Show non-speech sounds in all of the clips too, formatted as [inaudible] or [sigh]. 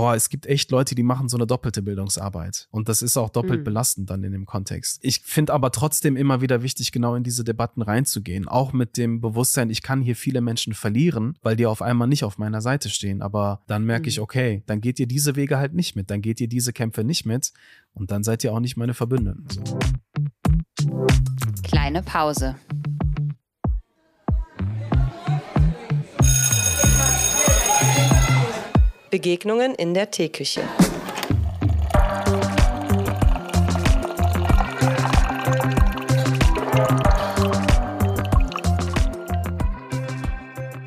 boah, es gibt echt Leute, die machen so eine doppelte Bildungsarbeit. Und das ist auch doppelt mhm. belastend dann in dem Kontext. Ich finde aber trotzdem immer wieder wichtig, genau in diese Debatten reinzugehen. Auch mit dem Bewusstsein, ich kann hier viele Menschen verlieren, weil die auf einmal nicht auf meiner Seite stehen. Aber dann merke mhm. ich, okay, dann geht ihr diese Wege halt nicht mit. Dann geht ihr diese Kämpfe nicht mit. Und dann seid ihr auch nicht meine Verbündeten. So. Kleine Pause. Begegnungen in der Teeküche.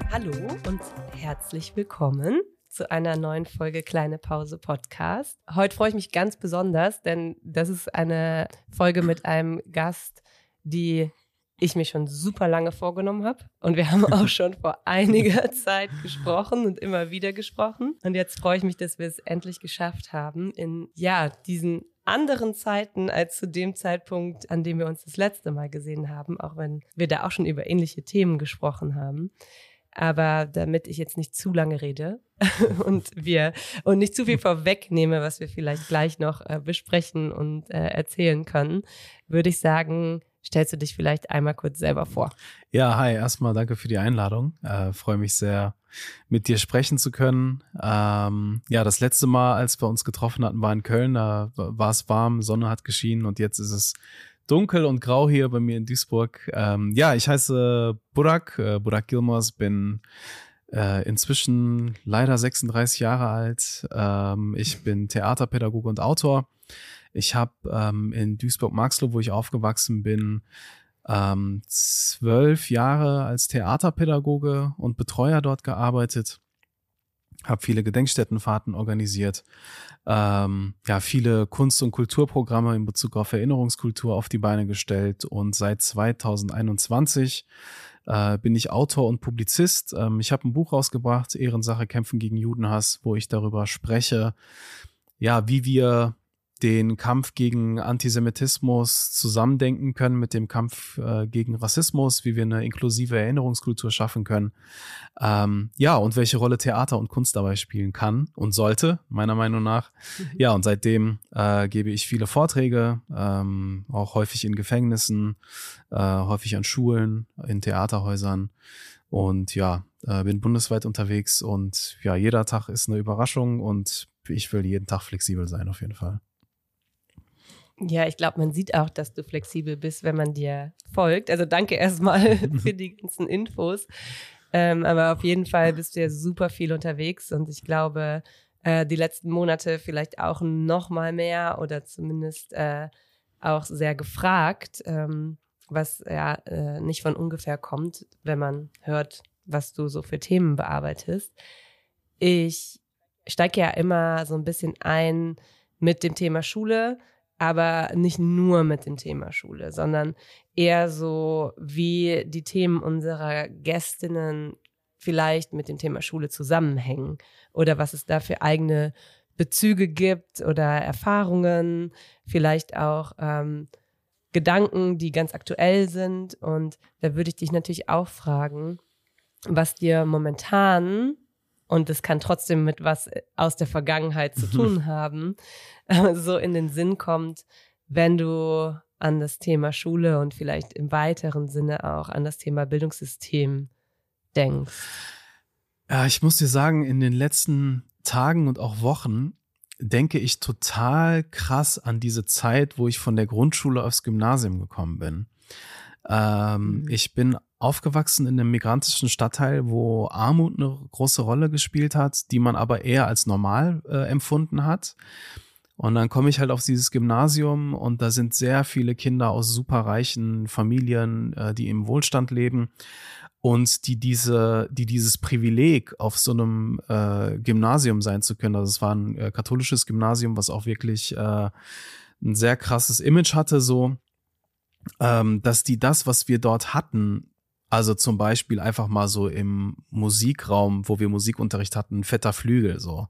Hallo und herzlich willkommen zu einer neuen Folge Kleine Pause Podcast. Heute freue ich mich ganz besonders, denn das ist eine Folge mit einem Gast, die ich mir schon super lange vorgenommen habe. Und wir haben auch [laughs] schon vor einiger Zeit gesprochen und immer wieder gesprochen. Und jetzt freue ich mich, dass wir es endlich geschafft haben, in ja, diesen anderen Zeiten als zu dem Zeitpunkt, an dem wir uns das letzte Mal gesehen haben, auch wenn wir da auch schon über ähnliche Themen gesprochen haben. Aber damit ich jetzt nicht zu lange rede [laughs] und wir und nicht zu viel vorwegnehme, was wir vielleicht gleich noch äh, besprechen und äh, erzählen können, würde ich sagen, stellst du dich vielleicht einmal kurz selber vor. Ja, hi, erstmal danke für die Einladung. Äh, Freue mich sehr, mit dir sprechen zu können. Ähm, ja, das letzte Mal, als wir uns getroffen hatten, war in Köln. Da war es warm, Sonne hat geschienen und jetzt ist es dunkel und grau hier bei mir in Duisburg. Ähm, ja, ich heiße Burak, äh, Burak Gilmos, bin äh, inzwischen leider 36 Jahre alt. Ähm, ich bin Theaterpädagoge und Autor. Ich habe ähm, in Duisburg-Marxloh, wo ich aufgewachsen bin, ähm, zwölf Jahre als Theaterpädagoge und Betreuer dort gearbeitet, habe viele Gedenkstättenfahrten organisiert, ähm, ja viele Kunst- und Kulturprogramme in Bezug auf Erinnerungskultur auf die Beine gestellt. Und seit 2021 äh, bin ich Autor und Publizist. Ähm, ich habe ein Buch rausgebracht, Ehrensache Kämpfen gegen Judenhass, wo ich darüber spreche, ja, wie wir den Kampf gegen Antisemitismus zusammendenken können mit dem Kampf äh, gegen Rassismus, wie wir eine inklusive Erinnerungskultur schaffen können. Ähm, ja, und welche Rolle Theater und Kunst dabei spielen kann und sollte, meiner Meinung nach. Mhm. Ja, und seitdem äh, gebe ich viele Vorträge, ähm, auch häufig in Gefängnissen, äh, häufig an Schulen, in Theaterhäusern. Und ja, äh, bin bundesweit unterwegs und ja, jeder Tag ist eine Überraschung und ich will jeden Tag flexibel sein, auf jeden Fall. Ja, ich glaube, man sieht auch, dass du flexibel bist, wenn man dir folgt. Also danke erstmal [laughs] [laughs] für die ganzen Infos. Ähm, aber auf jeden Fall bist du ja super viel unterwegs und ich glaube, äh, die letzten Monate vielleicht auch noch mal mehr oder zumindest äh, auch sehr gefragt, ähm, was ja äh, nicht von ungefähr kommt, wenn man hört, was du so für Themen bearbeitest. Ich steige ja immer so ein bisschen ein mit dem Thema Schule aber nicht nur mit dem Thema Schule, sondern eher so, wie die Themen unserer Gästinnen vielleicht mit dem Thema Schule zusammenhängen oder was es da für eigene Bezüge gibt oder Erfahrungen, vielleicht auch ähm, Gedanken, die ganz aktuell sind. Und da würde ich dich natürlich auch fragen, was dir momentan und es kann trotzdem mit was aus der Vergangenheit zu [laughs] tun haben, so in den Sinn kommt, wenn du an das Thema Schule und vielleicht im weiteren Sinne auch an das Thema Bildungssystem denkst? Ja, ich muss dir sagen, in den letzten Tagen und auch Wochen denke ich total krass an diese Zeit, wo ich von der Grundschule aufs Gymnasium gekommen bin. Ähm, mhm. Ich bin aufgewachsen in einem migrantischen Stadtteil, wo Armut eine große Rolle gespielt hat, die man aber eher als normal äh, empfunden hat. Und dann komme ich halt auf dieses Gymnasium und da sind sehr viele Kinder aus superreichen Familien, äh, die im Wohlstand leben und die diese, die dieses Privileg auf so einem äh, Gymnasium sein zu können. Also es war ein äh, katholisches Gymnasium, was auch wirklich äh, ein sehr krasses Image hatte, so ähm, dass die das, was wir dort hatten, also zum Beispiel einfach mal so im Musikraum, wo wir Musikunterricht hatten, fetter Flügel so.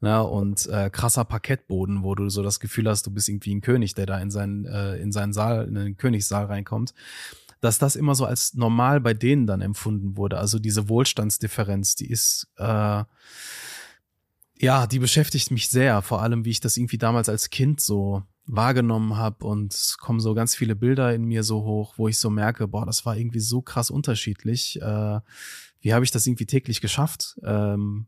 Ne, und äh, krasser Parkettboden, wo du so das Gefühl hast, du bist irgendwie ein König, der da in seinen, äh, in seinen Saal, in den Königssaal reinkommt. Dass das immer so als normal bei denen dann empfunden wurde. Also diese Wohlstandsdifferenz, die ist, äh, ja, die beschäftigt mich sehr, vor allem wie ich das irgendwie damals als Kind so wahrgenommen habe und kommen so ganz viele Bilder in mir so hoch, wo ich so merke, boah, das war irgendwie so krass unterschiedlich. Äh, wie habe ich das irgendwie täglich geschafft? Ähm,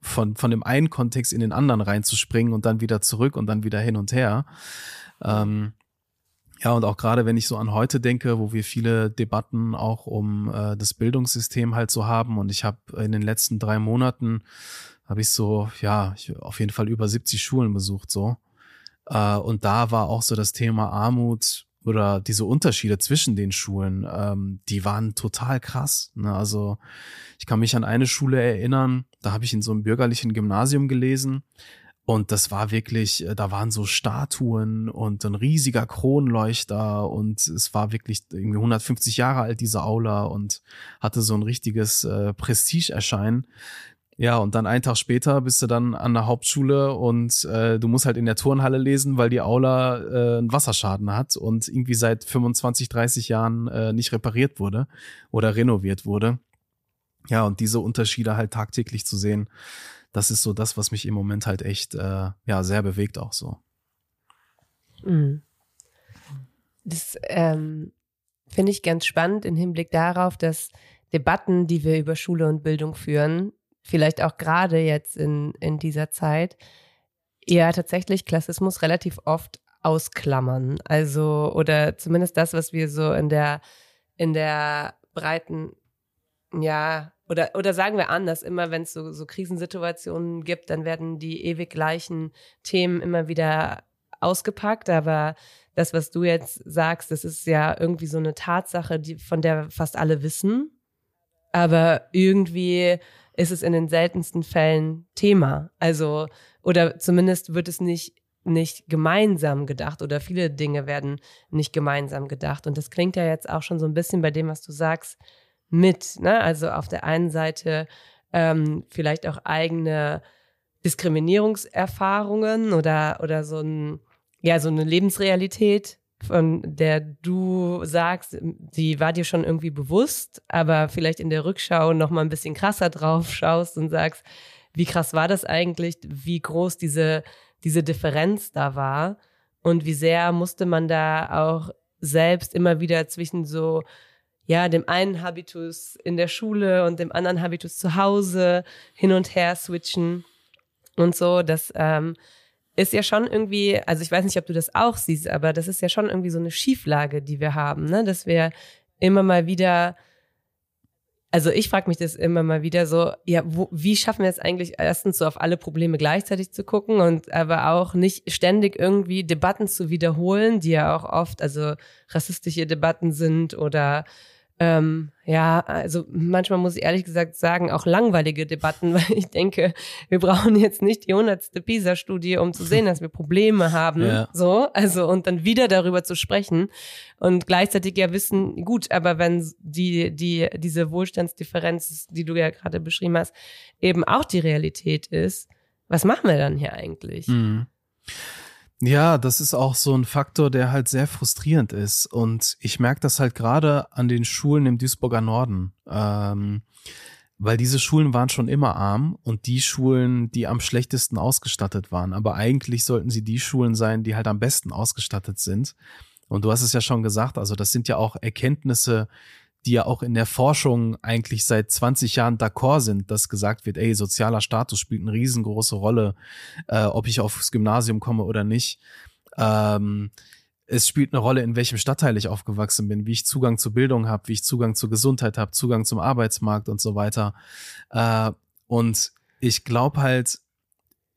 von, von dem einen Kontext in den anderen reinzuspringen und dann wieder zurück und dann wieder hin und her. Ähm, ja, und auch gerade wenn ich so an heute denke, wo wir viele Debatten auch um äh, das Bildungssystem halt so haben und ich habe in den letzten drei Monaten habe ich so, ja, ich, auf jeden Fall über 70 Schulen besucht so. Äh, und da war auch so das Thema Armut oder diese Unterschiede zwischen den Schulen, ähm, die waren total krass. Ne? Also ich kann mich an eine Schule erinnern, da habe ich in so einem bürgerlichen Gymnasium gelesen. Und das war wirklich, äh, da waren so Statuen und ein riesiger Kronleuchter und es war wirklich irgendwie 150 Jahre alt, diese Aula und hatte so ein richtiges äh, Prestige-Erscheinen. Ja, und dann einen Tag später bist du dann an der Hauptschule und äh, du musst halt in der Turnhalle lesen, weil die Aula äh, einen Wasserschaden hat und irgendwie seit 25, 30 Jahren äh, nicht repariert wurde oder renoviert wurde. Ja, und diese Unterschiede halt tagtäglich zu sehen, das ist so das, was mich im Moment halt echt äh, ja sehr bewegt auch so. Mhm. Das ähm, finde ich ganz spannend im Hinblick darauf, dass Debatten, die wir über Schule und Bildung führen, vielleicht auch gerade jetzt in, in dieser Zeit, eher tatsächlich Klassismus relativ oft ausklammern. Also, oder zumindest das, was wir so in der, in der breiten, ja, oder, oder sagen wir anders, immer wenn es so, so Krisensituationen gibt, dann werden die ewig gleichen Themen immer wieder ausgepackt, aber das, was du jetzt sagst, das ist ja irgendwie so eine Tatsache, die, von der fast alle wissen. Aber irgendwie ist es in den seltensten Fällen Thema. Also, oder zumindest wird es nicht, nicht gemeinsam gedacht oder viele Dinge werden nicht gemeinsam gedacht. Und das klingt ja jetzt auch schon so ein bisschen bei dem, was du sagst, mit. Ne? Also auf der einen Seite ähm, vielleicht auch eigene Diskriminierungserfahrungen oder, oder so ein, ja, so eine Lebensrealität, von der du sagst, die war dir schon irgendwie bewusst, aber vielleicht in der Rückschau noch mal ein bisschen krasser drauf schaust und sagst, wie krass war das eigentlich, wie groß diese, diese Differenz da war und wie sehr musste man da auch selbst immer wieder zwischen so, ja, dem einen Habitus in der Schule und dem anderen Habitus zu Hause hin und her switchen und so, dass ähm, ist ja schon irgendwie, also ich weiß nicht, ob du das auch siehst, aber das ist ja schon irgendwie so eine Schieflage, die wir haben, ne? dass wir immer mal wieder, also ich frage mich das immer mal wieder so, ja, wo, wie schaffen wir es eigentlich erstens so auf alle Probleme gleichzeitig zu gucken und aber auch nicht ständig irgendwie Debatten zu wiederholen, die ja auch oft, also rassistische Debatten sind oder ähm, ja, also manchmal muss ich ehrlich gesagt sagen, auch langweilige Debatten, [laughs] weil ich denke, wir brauchen jetzt nicht die hundertste PISA-Studie, um zu sehen, dass wir Probleme [laughs] haben. Ja. So, also und dann wieder darüber zu sprechen und gleichzeitig ja wissen, gut, aber wenn die, die, diese Wohlstandsdifferenz, die du ja gerade beschrieben hast, eben auch die Realität ist, was machen wir dann hier eigentlich? Mhm. Ja, das ist auch so ein Faktor, der halt sehr frustrierend ist. Und ich merke das halt gerade an den Schulen im Duisburger Norden. Ähm, weil diese Schulen waren schon immer arm und die Schulen, die am schlechtesten ausgestattet waren. Aber eigentlich sollten sie die Schulen sein, die halt am besten ausgestattet sind. Und du hast es ja schon gesagt, also das sind ja auch Erkenntnisse, die ja auch in der Forschung eigentlich seit 20 Jahren d'accord sind, dass gesagt wird, ey, sozialer Status spielt eine riesengroße Rolle, äh, ob ich aufs Gymnasium komme oder nicht. Ähm, es spielt eine Rolle, in welchem Stadtteil ich aufgewachsen bin, wie ich Zugang zur Bildung habe, wie ich Zugang zur Gesundheit habe, Zugang zum Arbeitsmarkt und so weiter. Äh, und ich glaube halt,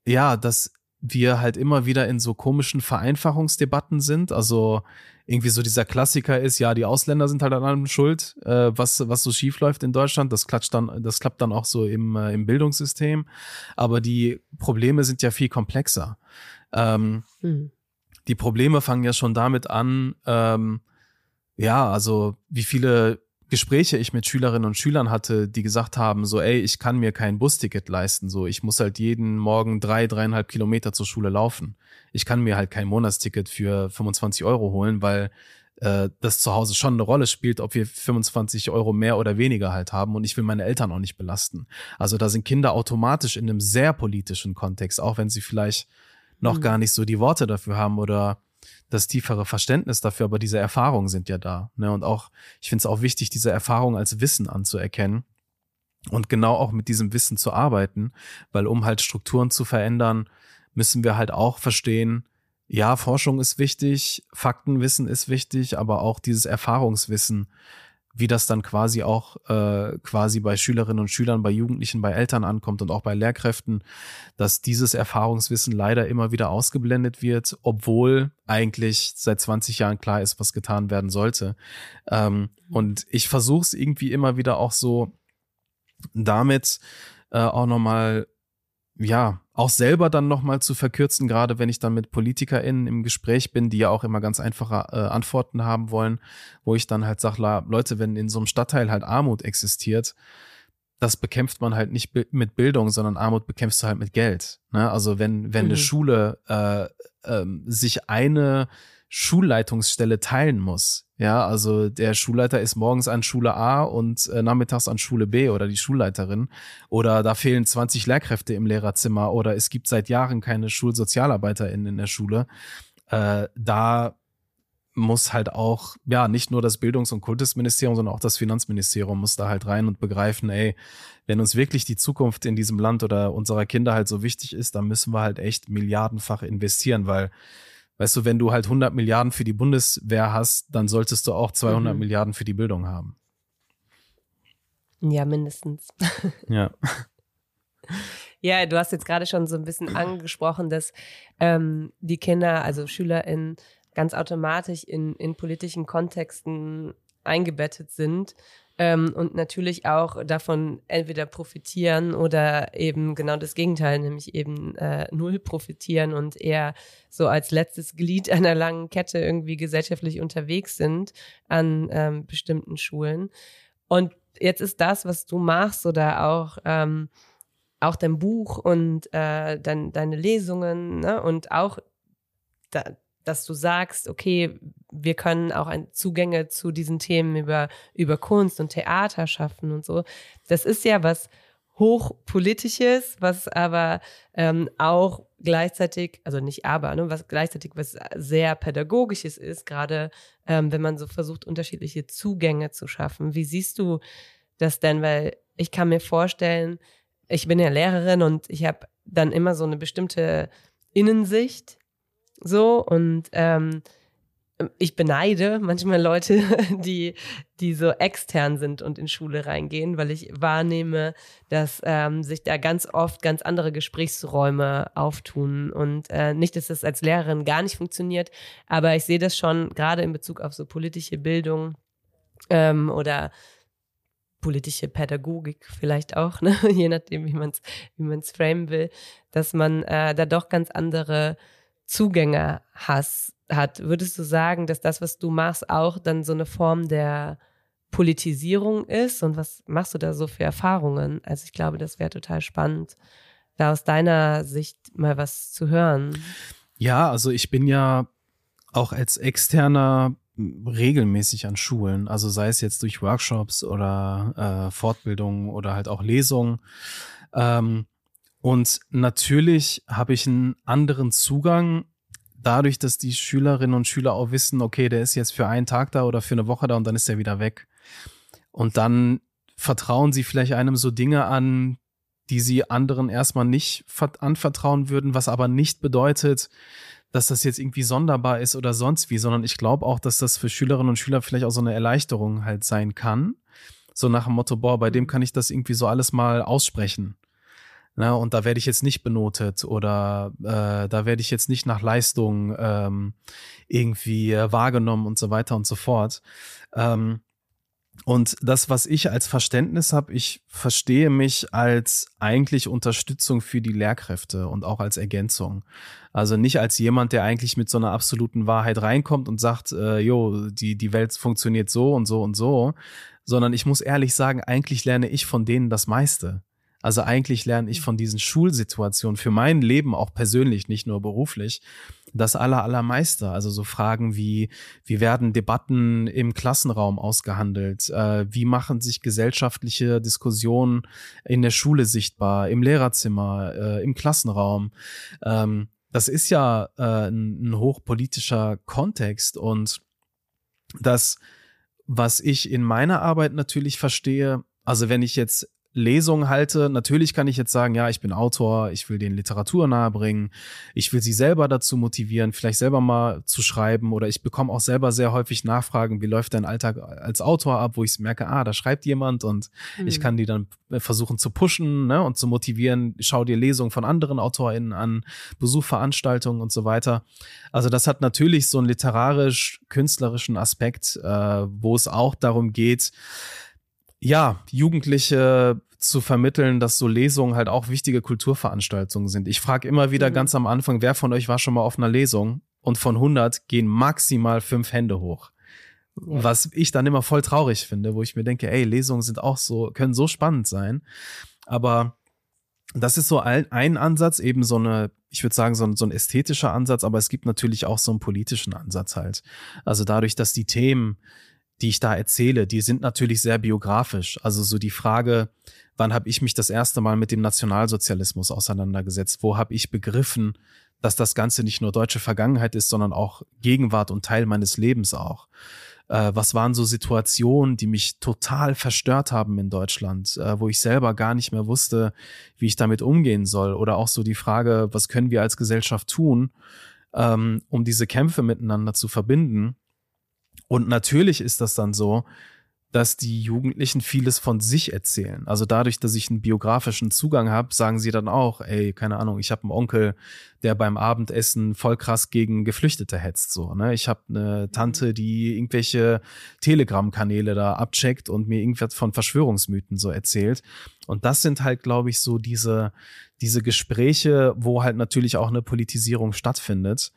ja, dass wir halt immer wieder in so komischen Vereinfachungsdebatten sind. Also irgendwie so dieser Klassiker ist, ja, die Ausländer sind halt an allem schuld, äh, was, was so schief läuft in Deutschland. Das klatscht dann, das klappt dann auch so im, äh, im Bildungssystem. Aber die Probleme sind ja viel komplexer. Ähm, mhm. Die Probleme fangen ja schon damit an, ähm, ja, also wie viele Gespräche ich mit Schülerinnen und Schülern hatte, die gesagt haben, so, ey, ich kann mir kein Busticket leisten, so, ich muss halt jeden Morgen drei, dreieinhalb Kilometer zur Schule laufen. Ich kann mir halt kein Monatsticket für 25 Euro holen, weil äh, das zu Hause schon eine Rolle spielt, ob wir 25 Euro mehr oder weniger halt haben und ich will meine Eltern auch nicht belasten. Also da sind Kinder automatisch in einem sehr politischen Kontext, auch wenn sie vielleicht noch mhm. gar nicht so die Worte dafür haben oder das tiefere Verständnis dafür, aber diese Erfahrungen sind ja da. Ne? Und auch, ich finde es auch wichtig, diese Erfahrung als Wissen anzuerkennen und genau auch mit diesem Wissen zu arbeiten, weil um halt Strukturen zu verändern, müssen wir halt auch verstehen, ja, Forschung ist wichtig, Faktenwissen ist wichtig, aber auch dieses Erfahrungswissen, wie das dann quasi auch äh, quasi bei Schülerinnen und Schülern, bei Jugendlichen, bei Eltern ankommt und auch bei Lehrkräften, dass dieses Erfahrungswissen leider immer wieder ausgeblendet wird, obwohl eigentlich seit 20 Jahren klar ist, was getan werden sollte. Ähm, und ich versuche es irgendwie immer wieder auch so damit äh, auch nochmal ja, auch selber dann nochmal zu verkürzen, gerade wenn ich dann mit PolitikerInnen im Gespräch bin, die ja auch immer ganz einfache äh, Antworten haben wollen, wo ich dann halt sage, Leute, wenn in so einem Stadtteil halt Armut existiert, das bekämpft man halt nicht mit Bildung, sondern Armut bekämpfst du halt mit Geld. Ne? Also wenn, wenn mhm. eine Schule äh, äh, sich eine Schulleitungsstelle teilen muss. Ja, also der Schulleiter ist morgens an Schule A und äh, nachmittags an Schule B oder die Schulleiterin. Oder da fehlen 20 Lehrkräfte im Lehrerzimmer oder es gibt seit Jahren keine SchulsozialarbeiterInnen in der Schule. Äh, da muss halt auch, ja, nicht nur das Bildungs- und Kultusministerium, sondern auch das Finanzministerium muss da halt rein und begreifen, ey, wenn uns wirklich die Zukunft in diesem Land oder unserer Kinder halt so wichtig ist, dann müssen wir halt echt milliardenfach investieren, weil Weißt du, wenn du halt 100 Milliarden für die Bundeswehr hast, dann solltest du auch 200 mhm. Milliarden für die Bildung haben. Ja, mindestens. [laughs] Ja. Ja, du hast jetzt gerade schon so ein bisschen angesprochen, dass ähm, die Kinder, also SchülerInnen, ganz automatisch in, in politischen Kontexten eingebettet sind ähm, und natürlich auch davon entweder profitieren oder eben genau das Gegenteil, nämlich eben äh, null profitieren und eher so als letztes Glied einer langen Kette irgendwie gesellschaftlich unterwegs sind an ähm, bestimmten Schulen. Und jetzt ist das, was du machst oder auch ähm, auch dein Buch und äh, dein, deine Lesungen ne? und auch da, dass du sagst, okay, wir können auch ein, Zugänge zu diesen Themen über, über Kunst und Theater schaffen und so. Das ist ja was hochpolitisches, was aber ähm, auch gleichzeitig, also nicht aber, ne, was gleichzeitig was sehr pädagogisches ist, gerade ähm, wenn man so versucht, unterschiedliche Zugänge zu schaffen. Wie siehst du das denn? Weil ich kann mir vorstellen, ich bin ja Lehrerin und ich habe dann immer so eine bestimmte Innensicht so und ähm, ich beneide manchmal Leute, [laughs] die, die so extern sind und in Schule reingehen, weil ich wahrnehme, dass ähm, sich da ganz oft ganz andere Gesprächsräume auftun. Und äh, nicht, dass das als Lehrerin gar nicht funktioniert, aber ich sehe das schon gerade in Bezug auf so politische Bildung ähm, oder politische Pädagogik vielleicht auch, [laughs] ne? je nachdem, wie man es wie man's framen will, dass man äh, da doch ganz andere Zugänge hast, hat, würdest du sagen, dass das, was du machst, auch dann so eine Form der Politisierung ist? Und was machst du da so für Erfahrungen? Also ich glaube, das wäre total spannend, da aus deiner Sicht mal was zu hören. Ja, also ich bin ja auch als externer regelmäßig an Schulen, also sei es jetzt durch Workshops oder äh, Fortbildungen oder halt auch Lesungen. Ähm, und natürlich habe ich einen anderen Zugang dadurch, dass die Schülerinnen und Schüler auch wissen, okay, der ist jetzt für einen Tag da oder für eine Woche da und dann ist er wieder weg. Und dann vertrauen sie vielleicht einem so Dinge an, die sie anderen erstmal nicht anvertrauen würden, was aber nicht bedeutet, dass das jetzt irgendwie sonderbar ist oder sonst wie, sondern ich glaube auch, dass das für Schülerinnen und Schüler vielleicht auch so eine Erleichterung halt sein kann. So nach dem Motto, boah, bei dem kann ich das irgendwie so alles mal aussprechen. Ne, und da werde ich jetzt nicht benotet oder äh, da werde ich jetzt nicht nach Leistung ähm, irgendwie äh, wahrgenommen und so weiter und so fort. Ähm, und das, was ich als Verständnis habe, ich verstehe mich als eigentlich Unterstützung für die Lehrkräfte und auch als Ergänzung. Also nicht als jemand, der eigentlich mit so einer absoluten Wahrheit reinkommt und sagt, äh, jo, die, die Welt funktioniert so und so und so, sondern ich muss ehrlich sagen, eigentlich lerne ich von denen das meiste. Also eigentlich lerne ich von diesen Schulsituationen für mein Leben auch persönlich, nicht nur beruflich, das aller, allermeiste. Also so Fragen wie, wie werden Debatten im Klassenraum ausgehandelt? Äh, wie machen sich gesellschaftliche Diskussionen in der Schule sichtbar, im Lehrerzimmer, äh, im Klassenraum? Ähm, das ist ja äh, ein, ein hochpolitischer Kontext und das, was ich in meiner Arbeit natürlich verstehe, also wenn ich jetzt Lesung halte. Natürlich kann ich jetzt sagen, ja, ich bin Autor, ich will den Literatur nahebringen, ich will sie selber dazu motivieren, vielleicht selber mal zu schreiben oder ich bekomme auch selber sehr häufig Nachfragen, wie läuft dein Alltag als Autor ab, wo ich merke, ah, da schreibt jemand und mhm. ich kann die dann äh, versuchen zu pushen ne, und zu motivieren, schau dir Lesungen von anderen AutorInnen an, besuch Veranstaltungen und so weiter. Also das hat natürlich so einen literarisch-künstlerischen Aspekt, äh, wo es auch darum geht, ja, Jugendliche zu vermitteln, dass so Lesungen halt auch wichtige Kulturveranstaltungen sind. Ich frage immer wieder mhm. ganz am Anfang, wer von euch war schon mal auf einer Lesung? Und von 100 gehen maximal fünf Hände hoch. Ja. Was ich dann immer voll traurig finde, wo ich mir denke, ey, Lesungen sind auch so, können so spannend sein. Aber das ist so ein, ein Ansatz, eben so eine, ich würde sagen, so ein, so ein ästhetischer Ansatz, aber es gibt natürlich auch so einen politischen Ansatz halt. Also dadurch, dass die Themen, die ich da erzähle, die sind natürlich sehr biografisch. Also so die Frage, wann habe ich mich das erste Mal mit dem Nationalsozialismus auseinandergesetzt? Wo habe ich begriffen, dass das Ganze nicht nur deutsche Vergangenheit ist, sondern auch Gegenwart und Teil meines Lebens auch? Äh, was waren so Situationen, die mich total verstört haben in Deutschland, äh, wo ich selber gar nicht mehr wusste, wie ich damit umgehen soll? Oder auch so die Frage, was können wir als Gesellschaft tun, ähm, um diese Kämpfe miteinander zu verbinden? Und natürlich ist das dann so, dass die Jugendlichen vieles von sich erzählen. Also dadurch, dass ich einen biografischen Zugang habe, sagen sie dann auch, ey, keine Ahnung, ich habe einen Onkel, der beim Abendessen voll krass gegen Geflüchtete hetzt. So, ne? Ich habe eine Tante, die irgendwelche Telegram-Kanäle da abcheckt und mir irgendwas von Verschwörungsmythen so erzählt. Und das sind halt, glaube ich, so diese, diese Gespräche, wo halt natürlich auch eine Politisierung stattfindet.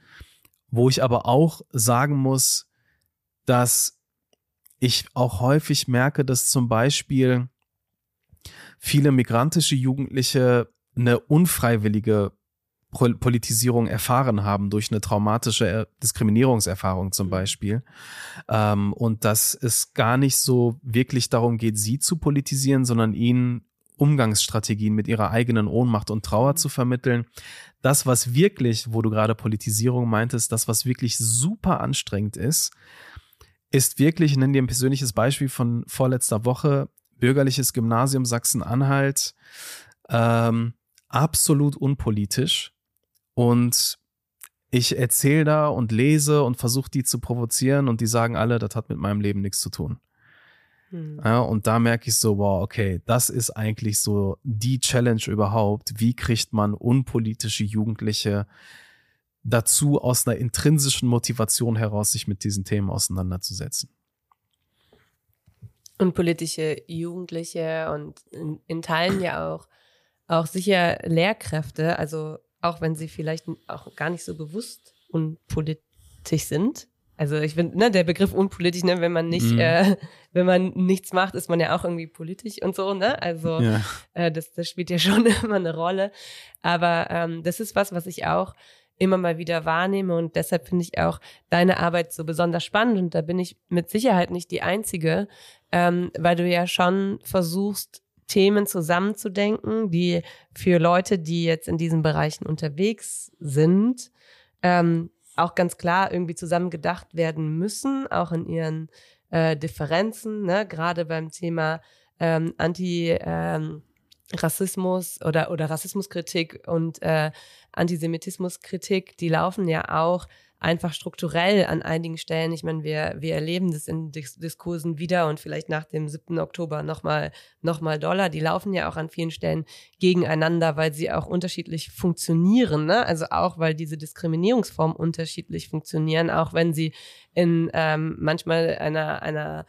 Wo ich aber auch sagen muss, dass ich auch häufig merke, dass zum Beispiel viele migrantische Jugendliche eine unfreiwillige Politisierung erfahren haben durch eine traumatische äh, Diskriminierungserfahrung zum mhm. Beispiel. Ähm, und dass es gar nicht so wirklich darum geht, sie zu politisieren, sondern ihnen Umgangsstrategien mit ihrer eigenen Ohnmacht und Trauer mhm. zu vermitteln. Das, was wirklich, wo du gerade Politisierung meintest, das, was wirklich super anstrengend ist, ist wirklich, ich nenne dir ein persönliches Beispiel von vorletzter Woche, bürgerliches Gymnasium Sachsen-Anhalt, ähm, absolut unpolitisch. Und ich erzähle da und lese und versuche die zu provozieren und die sagen alle, das hat mit meinem Leben nichts zu tun. Hm. Ja, und da merke ich so, wow, okay, das ist eigentlich so die Challenge überhaupt. Wie kriegt man unpolitische Jugendliche dazu, aus einer intrinsischen Motivation heraus sich mit diesen Themen auseinanderzusetzen. Und politische Jugendliche und in, in Teilen ja auch, auch sicher Lehrkräfte, also auch wenn sie vielleicht auch gar nicht so bewusst unpolitisch sind. Also ich finde, ne, der Begriff unpolitisch, ne, wenn man nicht, mhm. äh, [laughs] wenn man nichts macht, ist man ja auch irgendwie politisch und so, ne? Also ja. äh, das, das spielt ja [laughs] schon immer eine Rolle. Aber ähm, das ist was, was ich auch immer mal wieder wahrnehme. Und deshalb finde ich auch deine Arbeit so besonders spannend. Und da bin ich mit Sicherheit nicht die Einzige, ähm, weil du ja schon versuchst, Themen zusammenzudenken, die für Leute, die jetzt in diesen Bereichen unterwegs sind, ähm, auch ganz klar irgendwie zusammen gedacht werden müssen, auch in ihren äh, Differenzen, ne? gerade beim Thema ähm, Anti- ähm, Rassismus oder, oder Rassismuskritik und äh, Antisemitismuskritik, die laufen ja auch einfach strukturell an einigen Stellen. Ich meine, wir, wir erleben das in Dis Diskursen wieder und vielleicht nach dem 7. Oktober nochmal noch mal Dollar. Die laufen ja auch an vielen Stellen gegeneinander, weil sie auch unterschiedlich funktionieren. Ne? Also auch, weil diese Diskriminierungsformen unterschiedlich funktionieren, auch wenn sie in ähm, manchmal einer, einer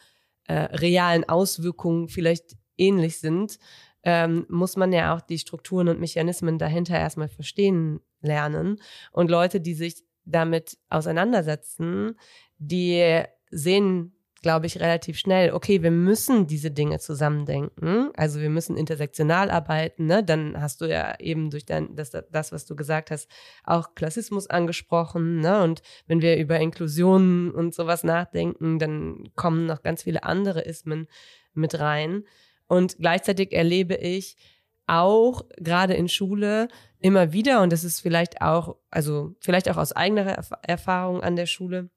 äh, realen Auswirkung vielleicht ähnlich sind ähm, muss man ja auch die Strukturen und Mechanismen dahinter erstmal verstehen lernen. Und Leute, die sich damit auseinandersetzen, die sehen glaube ich, relativ schnell, okay, wir müssen diese Dinge zusammendenken. Also wir müssen intersektional arbeiten. Ne? Dann hast du ja eben durch dein, das, das, was du gesagt hast, auch Klassismus angesprochen. Ne? Und wenn wir über Inklusion und sowas nachdenken, dann kommen noch ganz viele andere Ismen mit rein. Und gleichzeitig erlebe ich auch gerade in Schule immer wieder, und das ist vielleicht auch, also vielleicht auch aus eigener Erfahrung an der Schule,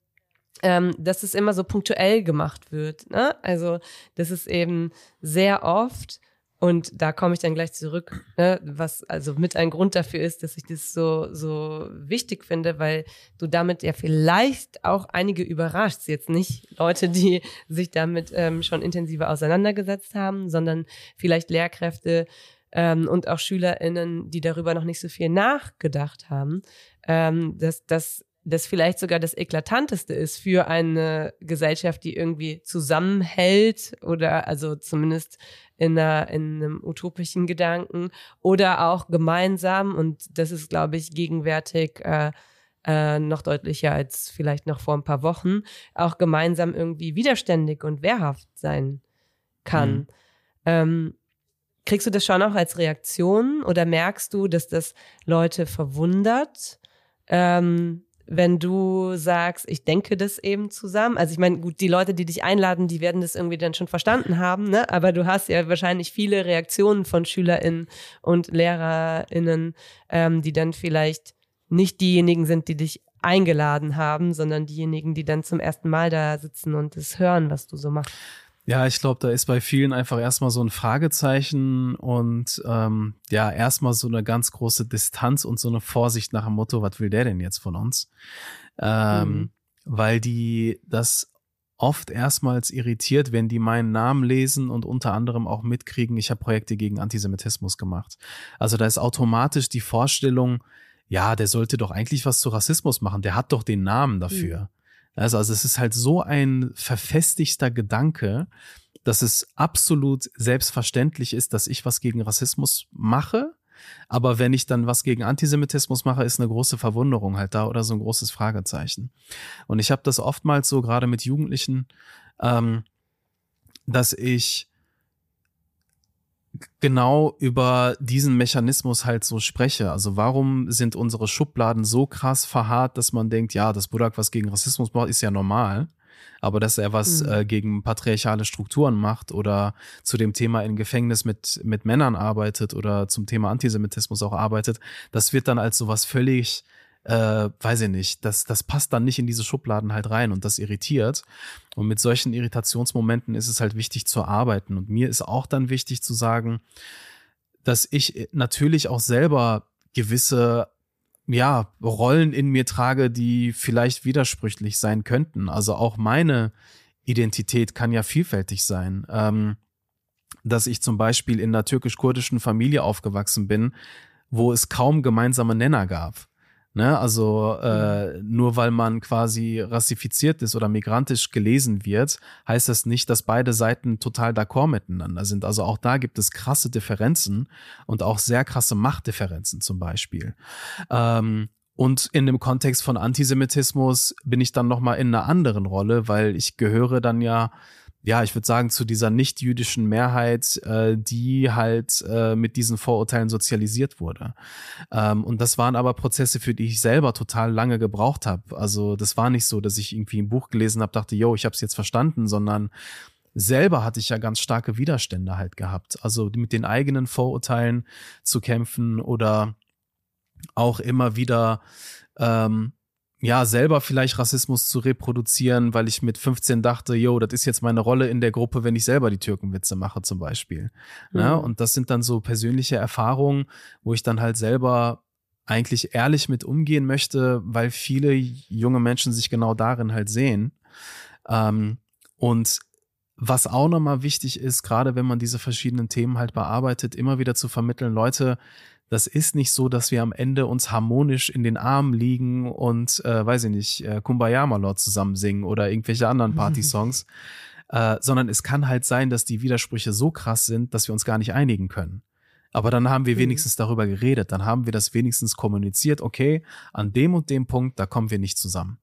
ähm, dass es immer so punktuell gemacht wird. Ne? Also, das ist eben sehr oft, und da komme ich dann gleich zurück, ne, was also mit ein Grund dafür ist, dass ich das so, so wichtig finde, weil du damit ja vielleicht auch einige überraschst. Jetzt nicht Leute, die sich damit ähm, schon intensiver auseinandergesetzt haben, sondern vielleicht Lehrkräfte ähm, und auch SchülerInnen, die darüber noch nicht so viel nachgedacht haben, ähm, dass, dass das vielleicht sogar das Eklatanteste ist für eine Gesellschaft, die irgendwie zusammenhält oder also zumindest in, einer, in einem utopischen Gedanken oder auch gemeinsam und das ist, glaube ich, gegenwärtig äh, äh, noch deutlicher als vielleicht noch vor ein paar Wochen, auch gemeinsam irgendwie widerständig und wehrhaft sein kann. Mhm. Ähm, kriegst du das schon auch als Reaktion oder merkst du, dass das Leute verwundert? Ähm, wenn du sagst, ich denke das eben zusammen. Also ich meine, gut, die Leute, die dich einladen, die werden das irgendwie dann schon verstanden haben, ne? Aber du hast ja wahrscheinlich viele Reaktionen von SchülerInnen und LehrerInnen, ähm, die dann vielleicht nicht diejenigen sind, die dich eingeladen haben, sondern diejenigen, die dann zum ersten Mal da sitzen und es hören, was du so machst. Ja, ich glaube, da ist bei vielen einfach erstmal so ein Fragezeichen und ähm, ja, erstmal so eine ganz große Distanz und so eine Vorsicht nach dem Motto, was will der denn jetzt von uns? Ähm, mhm. Weil die das oft erstmals irritiert, wenn die meinen Namen lesen und unter anderem auch mitkriegen, ich habe Projekte gegen Antisemitismus gemacht. Also da ist automatisch die Vorstellung, ja, der sollte doch eigentlich was zu Rassismus machen, der hat doch den Namen dafür. Mhm. Also, also es ist halt so ein verfestigter Gedanke, dass es absolut selbstverständlich ist, dass ich was gegen Rassismus mache. Aber wenn ich dann was gegen Antisemitismus mache, ist eine große Verwunderung halt da oder so ein großes Fragezeichen. Und ich habe das oftmals so gerade mit Jugendlichen, ähm, dass ich genau über diesen Mechanismus halt so spreche. Also warum sind unsere Schubladen so krass verharrt, dass man denkt, ja, dass Budak was gegen Rassismus macht, ist ja normal. Aber dass er was mhm. äh, gegen patriarchale Strukturen macht oder zu dem Thema in Gefängnis mit, mit Männern arbeitet oder zum Thema Antisemitismus auch arbeitet, das wird dann als sowas völlig äh, weiß ich nicht, das, das passt dann nicht in diese Schubladen halt rein und das irritiert. Und mit solchen Irritationsmomenten ist es halt wichtig zu arbeiten. Und mir ist auch dann wichtig zu sagen, dass ich natürlich auch selber gewisse ja, Rollen in mir trage, die vielleicht widersprüchlich sein könnten. Also auch meine Identität kann ja vielfältig sein. Ähm, dass ich zum Beispiel in einer türkisch-kurdischen Familie aufgewachsen bin, wo es kaum gemeinsame Nenner gab. Ne? Also äh, nur weil man quasi rassifiziert ist oder migrantisch gelesen wird, heißt das nicht, dass beide Seiten total d'accord miteinander sind. Also auch da gibt es krasse Differenzen und auch sehr krasse Machtdifferenzen zum Beispiel. Ähm, und in dem Kontext von Antisemitismus bin ich dann nochmal in einer anderen Rolle, weil ich gehöre dann ja ja, ich würde sagen, zu dieser nicht-jüdischen Mehrheit, äh, die halt äh, mit diesen Vorurteilen sozialisiert wurde. Ähm, und das waren aber Prozesse, für die ich selber total lange gebraucht habe. Also das war nicht so, dass ich irgendwie ein Buch gelesen habe, dachte, yo, ich habe es jetzt verstanden, sondern selber hatte ich ja ganz starke Widerstände halt gehabt. Also mit den eigenen Vorurteilen zu kämpfen oder auch immer wieder ähm, ja, selber vielleicht Rassismus zu reproduzieren, weil ich mit 15 dachte, yo, das ist jetzt meine Rolle in der Gruppe, wenn ich selber die Türkenwitze mache zum Beispiel. Mhm. Ja, und das sind dann so persönliche Erfahrungen, wo ich dann halt selber eigentlich ehrlich mit umgehen möchte, weil viele junge Menschen sich genau darin halt sehen. Ähm, und was auch nochmal wichtig ist, gerade wenn man diese verschiedenen Themen halt bearbeitet, immer wieder zu vermitteln, Leute, das ist nicht so, dass wir am Ende uns harmonisch in den Armen liegen und, äh, weiß ich nicht, äh, Kumbaya Malord zusammen singen oder irgendwelche anderen Party-Songs, [laughs] äh, sondern es kann halt sein, dass die Widersprüche so krass sind, dass wir uns gar nicht einigen können. Aber dann haben wir mhm. wenigstens darüber geredet, dann haben wir das wenigstens kommuniziert, okay, an dem und dem Punkt, da kommen wir nicht zusammen.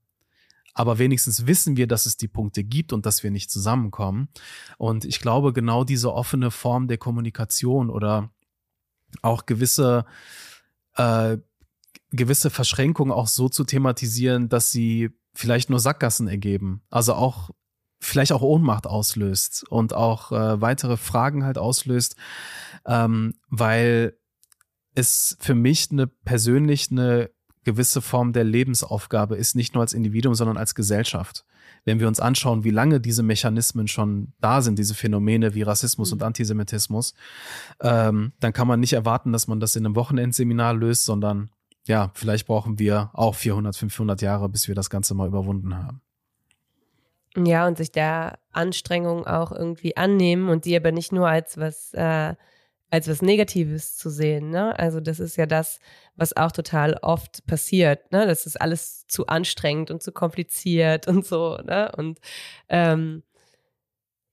aber wenigstens wissen wir, dass es die Punkte gibt und dass wir nicht zusammenkommen. Und ich glaube, genau diese offene Form der Kommunikation oder auch gewisse, äh, gewisse Verschränkungen auch so zu thematisieren, dass sie vielleicht nur Sackgassen ergeben. Also auch vielleicht auch Ohnmacht auslöst und auch äh, weitere Fragen halt auslöst, ähm, weil es für mich eine persönlich eine gewisse Form der Lebensaufgabe ist, nicht nur als Individuum, sondern als Gesellschaft. Wenn wir uns anschauen, wie lange diese Mechanismen schon da sind, diese Phänomene wie Rassismus mhm. und Antisemitismus, ähm, dann kann man nicht erwarten, dass man das in einem Wochenendseminar löst, sondern ja, vielleicht brauchen wir auch 400, 500 Jahre, bis wir das Ganze mal überwunden haben. Ja, und sich der Anstrengung auch irgendwie annehmen und die aber nicht nur als was äh, als was Negatives zu sehen. Ne? Also das ist ja das, was auch total oft passiert. Ne? Das ist alles zu anstrengend und zu kompliziert und so. Ne? Und ähm,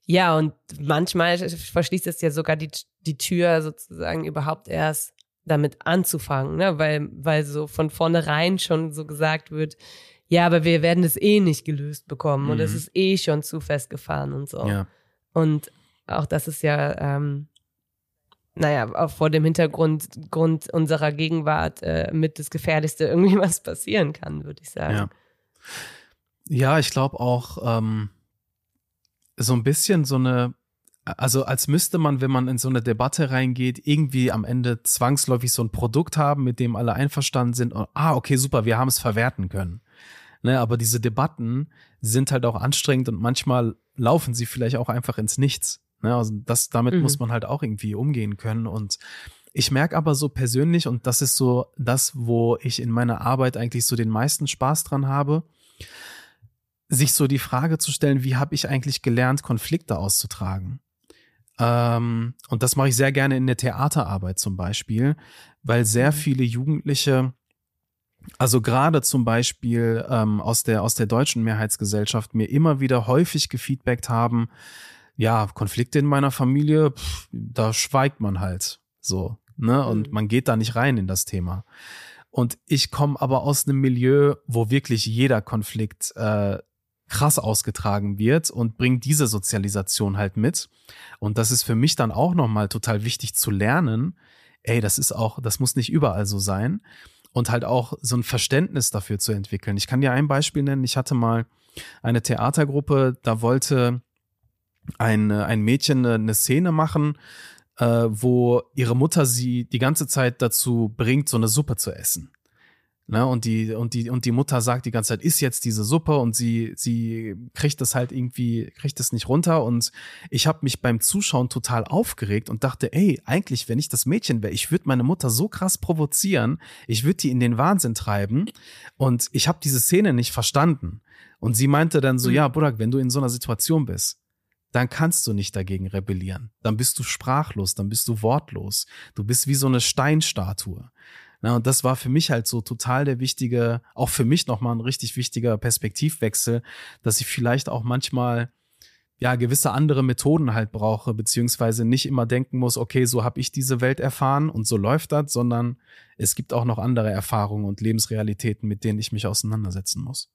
ja, und manchmal verschließt es ja sogar die, die Tür sozusagen überhaupt erst damit anzufangen, ne? weil, weil so von vornherein schon so gesagt wird, ja, aber wir werden es eh nicht gelöst bekommen mhm. und es ist eh schon zu festgefahren und so. Ja. Und auch das ist ja ähm, naja, auch vor dem Hintergrund Grund unserer Gegenwart äh, mit das Gefährlichste irgendwie [laughs] was passieren kann, würde ich sagen. Ja, ja ich glaube auch ähm, so ein bisschen so eine, also als müsste man, wenn man in so eine Debatte reingeht, irgendwie am Ende zwangsläufig so ein Produkt haben, mit dem alle einverstanden sind. Und, ah, okay, super, wir haben es verwerten können. Ne, aber diese Debatten sind halt auch anstrengend und manchmal laufen sie vielleicht auch einfach ins Nichts. Ne? Also das, damit mhm. muss man halt auch irgendwie umgehen können. Und ich merke aber so persönlich, und das ist so das, wo ich in meiner Arbeit eigentlich so den meisten Spaß dran habe, sich so die Frage zu stellen, wie habe ich eigentlich gelernt, Konflikte auszutragen? Ähm, und das mache ich sehr gerne in der Theaterarbeit zum Beispiel, weil sehr mhm. viele Jugendliche, also gerade zum Beispiel ähm, aus, der, aus der deutschen Mehrheitsgesellschaft, mir immer wieder häufig gefeedbackt haben, ja, Konflikte in meiner Familie, pff, da schweigt man halt so, ne? Und mhm. man geht da nicht rein in das Thema. Und ich komme aber aus einem Milieu, wo wirklich jeder Konflikt äh, krass ausgetragen wird und bringt diese Sozialisation halt mit. Und das ist für mich dann auch nochmal total wichtig zu lernen. Ey, das ist auch, das muss nicht überall so sein. Und halt auch so ein Verständnis dafür zu entwickeln. Ich kann dir ein Beispiel nennen. Ich hatte mal eine Theatergruppe, da wollte ein, ein Mädchen eine, eine Szene machen, äh, wo ihre Mutter sie die ganze Zeit dazu bringt, so eine Suppe zu essen. Ne, und die, und die, und die Mutter sagt die ganze Zeit, ist jetzt diese Suppe und sie, sie kriegt das halt irgendwie, kriegt das nicht runter. Und ich habe mich beim Zuschauen total aufgeregt und dachte, ey, eigentlich, wenn ich das Mädchen wäre, ich würde meine Mutter so krass provozieren, ich würde die in den Wahnsinn treiben. Und ich habe diese Szene nicht verstanden. Und sie meinte dann so, mhm. ja, Burak, wenn du in so einer Situation bist, dann kannst du nicht dagegen rebellieren. Dann bist du sprachlos, dann bist du wortlos. Du bist wie so eine Steinstatue. Na, und das war für mich halt so total der wichtige, auch für mich nochmal ein richtig wichtiger Perspektivwechsel, dass ich vielleicht auch manchmal ja gewisse andere Methoden halt brauche, beziehungsweise nicht immer denken muss, okay, so habe ich diese Welt erfahren und so läuft das, sondern es gibt auch noch andere Erfahrungen und Lebensrealitäten, mit denen ich mich auseinandersetzen muss.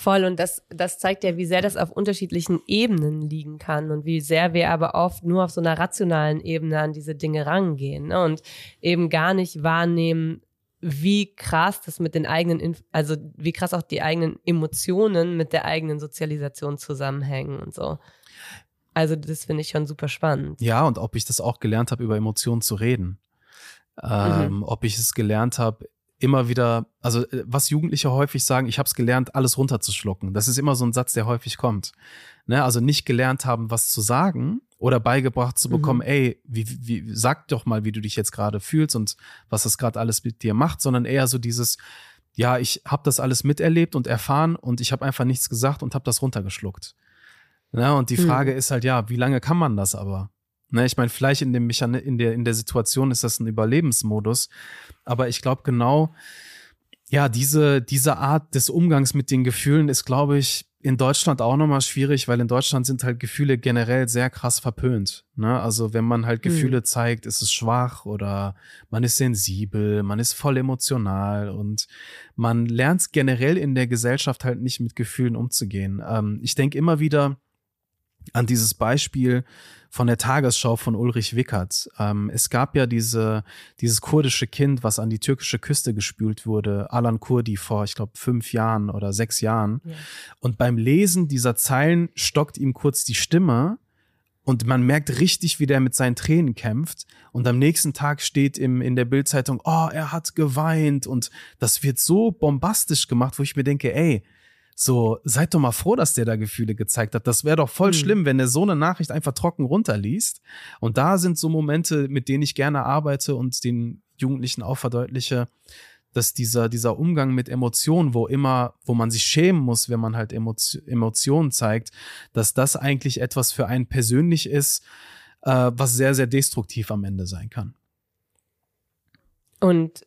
Voll und das, das zeigt ja, wie sehr das auf unterschiedlichen Ebenen liegen kann und wie sehr wir aber oft nur auf so einer rationalen Ebene an diese Dinge rangehen ne? und eben gar nicht wahrnehmen, wie krass das mit den eigenen, also wie krass auch die eigenen Emotionen mit der eigenen Sozialisation zusammenhängen und so. Also das finde ich schon super spannend. Ja, und ob ich das auch gelernt habe, über Emotionen zu reden. Ähm, mhm. Ob ich es gelernt habe, immer wieder, also äh, was Jugendliche häufig sagen, ich habe es gelernt, alles runterzuschlucken. Das ist immer so ein Satz, der häufig kommt. Ne? Also nicht gelernt haben, was zu sagen oder beigebracht zu bekommen, mhm. ey, wie, wie, sag doch mal, wie du dich jetzt gerade fühlst und was das gerade alles mit dir macht, sondern eher so dieses, ja, ich habe das alles miterlebt und erfahren und ich habe einfach nichts gesagt und habe das runtergeschluckt. Ne? Und die mhm. Frage mhm. ist halt, ja, wie lange kann man das aber? Ne, ich meine, vielleicht in, dem Mechan in, der, in der Situation ist das ein Überlebensmodus, aber ich glaube genau, ja, diese, diese Art des Umgangs mit den Gefühlen ist, glaube ich, in Deutschland auch nochmal schwierig, weil in Deutschland sind halt Gefühle generell sehr krass verpönt. Ne? Also wenn man halt hm. Gefühle mhm. zeigt, ist es schwach oder man ist sensibel, man ist voll emotional und man lernt generell in der Gesellschaft halt nicht mit Gefühlen umzugehen. Ähm, ich denke immer wieder an dieses Beispiel von der Tagesschau von Ulrich Wickert. Ähm, es gab ja diese, dieses kurdische Kind, was an die türkische Küste gespült wurde, Alan Kurdi vor, ich glaube, fünf Jahren oder sechs Jahren. Ja. Und beim Lesen dieser Zeilen stockt ihm kurz die Stimme. Und man merkt richtig, wie der mit seinen Tränen kämpft. Und am nächsten Tag steht im, in der Bildzeitung, oh, er hat geweint. Und das wird so bombastisch gemacht, wo ich mir denke, ey, so, seid doch mal froh, dass der da Gefühle gezeigt hat. Das wäre doch voll mhm. schlimm, wenn er so eine Nachricht einfach trocken runterliest. Und da sind so Momente, mit denen ich gerne arbeite und den Jugendlichen auch verdeutliche, dass dieser, dieser Umgang mit Emotionen, wo immer, wo man sich schämen muss, wenn man halt Emotio Emotionen zeigt, dass das eigentlich etwas für einen persönlich ist, äh, was sehr, sehr destruktiv am Ende sein kann. Und